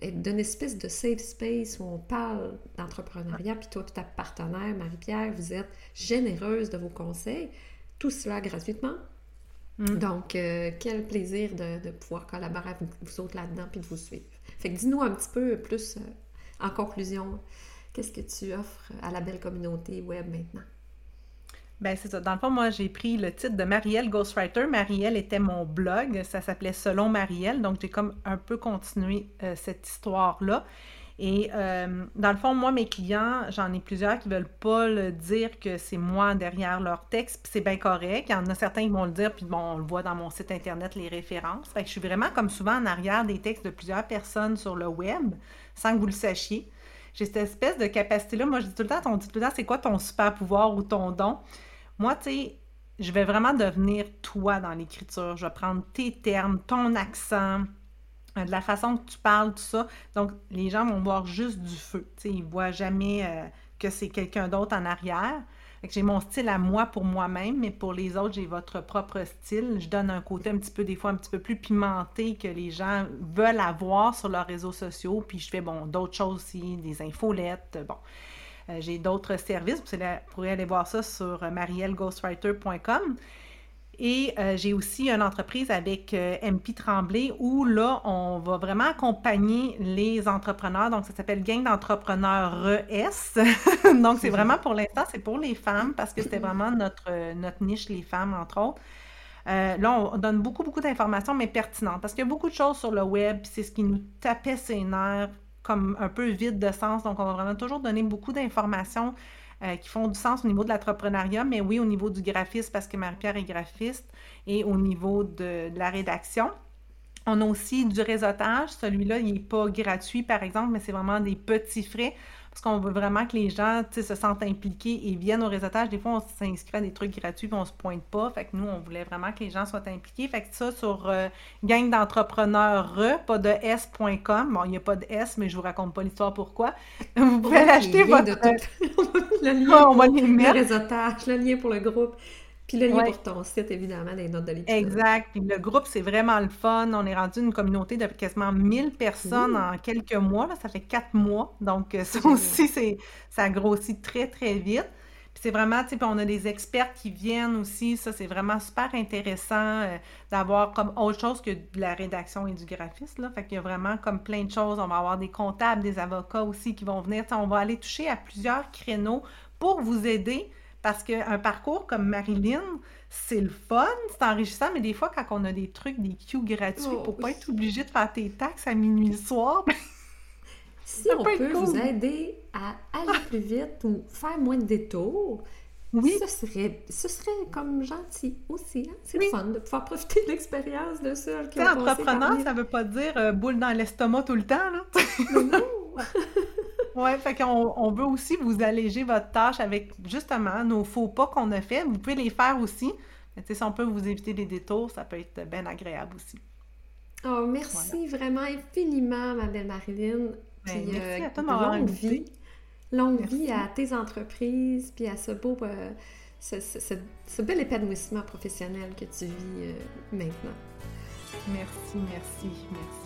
d'une espèce de safe space où on parle d'entrepreneuriat. Puis toi, puis ta partenaire, Marie-Pierre, vous êtes généreuse de vos conseils. Tout cela gratuitement. Mm. Donc, quel plaisir de, pouvoir collaborer avec vous autres là-dedans puis de vous suivre. Fait que dis-nous un petit peu plus en conclusion, qu'est-ce que tu offres à la belle communauté web maintenant? Ben c'est ça. Dans le fond, moi, j'ai pris le titre de Marielle Ghostwriter. Marielle était mon blog. Ça s'appelait Selon Marielle. Donc, j'ai comme un peu continué euh, cette histoire-là. Et euh, dans le fond, moi, mes clients, j'en ai plusieurs qui veulent pas le dire que c'est moi derrière leur texte, puis c'est bien correct. Il y en a certains qui vont le dire, puis bon, on le voit dans mon site internet, les références. Fait que je suis vraiment comme souvent en arrière des textes de plusieurs personnes sur le web sans que vous le sachiez. J'ai cette espèce de capacité-là. Moi, je dis tout le temps, on dit tout le temps, c'est quoi ton super pouvoir ou ton don? Moi, tu sais, je vais vraiment devenir toi dans l'écriture. Je vais prendre tes termes, ton accent, de la façon que tu parles, tout ça. Donc, les gens vont voir juste du feu. Ils ne voient jamais euh, que c'est quelqu'un d'autre en arrière j'ai mon style à moi pour moi-même, mais pour les autres, j'ai votre propre style. Je donne un côté un petit peu, des fois, un petit peu plus pimenté que les gens veulent avoir sur leurs réseaux sociaux. Puis je fais, bon, d'autres choses aussi, des infolettes, bon. Euh, j'ai d'autres services, vous pourrez aller voir ça sur marielleghostwriter.com. Et euh, j'ai aussi une entreprise avec euh, MP Tremblay où là, on va vraiment accompagner les entrepreneurs. Donc, ça s'appelle Gang d'entrepreneurs ES. Donc, c'est vraiment pour l'instant, c'est pour les femmes parce que c'était vraiment notre, notre niche, les femmes, entre autres. Euh, là, on donne beaucoup, beaucoup d'informations, mais pertinentes parce qu'il y a beaucoup de choses sur le web, c'est ce qui nous tapait ses nerfs comme un peu vide de sens. Donc, on va vraiment toujours donner beaucoup d'informations euh, qui font du sens au niveau de l'entrepreneuriat, mais oui, au niveau du graphisme, parce que Marie-Pierre est graphiste, et au niveau de, la rédaction. On a aussi du réseautage. Celui-là, il n'est pas gratuit, par exemple, mais c'est vraiment des petits frais. Parce qu'on veut vraiment que les gens se sentent impliqués et viennent au réseautage. Des fois, on s'inscrit à des trucs gratuits puis on se pointe pas. Fait que nous, on voulait vraiment que les gens soient impliqués. Fait que ça, sur euh, gang d'entrepreneurs, pas de s.com. Bon, il n'y a pas de S, mais je vous raconte pas l'histoire pourquoi. Vous pouvez acheter votre... le lien on va les mettre. le réseautage, le lien pour le groupe. Puis le lien pour ton site, évidemment, des notes de l'épisode. Exact. Puis le groupe, c'est vraiment le fun. On est rendu une communauté de quasiment 1000 personnes en quelques mois. Là. Ça fait quatre mois. Donc, euh, ça aussi, c'est, ça grossit très, très vite. Puis c'est vraiment, tu sais, on a des experts qui viennent aussi. Ça, c'est vraiment super intéressant euh, d'avoir comme autre chose que de la rédaction et du graphisme. Là. Fait qu'il y a vraiment comme plein de choses. On va avoir des comptables, des avocats aussi qui vont venir. on va aller toucher à plusieurs créneaux pour vous aider parce qu'un parcours comme Marilyn, c'est le fun, c'est enrichissant, mais des fois, quand on a des trucs, des cues gratuits pour pour pas être obligé de faire tes taxes à minuit le soir, si on peut vous aider à aller plus vite ou faire moins de détours, oui. ce, serait, ce serait comme gentil aussi. Hein? C'est le fun de pouvoir profiter de l'expérience de ça. entrepreneur, ça veut pas dire euh, boule dans l'estomac tout le temps. Là. non! Oui, fait qu'on on veut aussi vous alléger votre tâche avec justement nos faux pas qu'on a fait. Vous pouvez les faire aussi. Mais si on peut vous éviter des détours, ça peut être bien agréable aussi. Oh, merci vraiment infiniment, ma belle Marilyn. Ben, merci à toi longue vie. Longue vie à tes entreprises, puis à ce beau, euh, ce, bel épanouissement professionnel que tu vis euh, maintenant. Merci, merci, merci.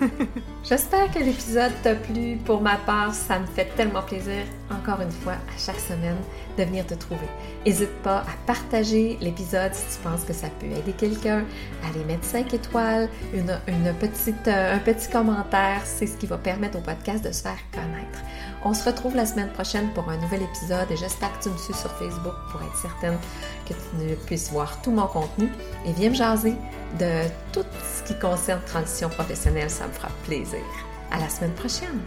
J'espère que l'épisode t'a plu. Pour ma part, ça me fait tellement plaisir, encore une fois, à chaque semaine, de venir te trouver. N'hésite pas à partager l'épisode si tu penses que ça peut aider quelqu'un, à aller mettre 5 étoiles, une, petite, euh, un petit commentaire. C'est ce qui va permettre au podcast de se faire connaître. On se retrouve la semaine prochaine pour un nouvel épisode et j'espère que tu me suis sur Facebook pour être certaine que tu puisses voir tout mon contenu et viens me jaser de tout ce qui concerne transition ça me fera plaisir. À la semaine prochaine!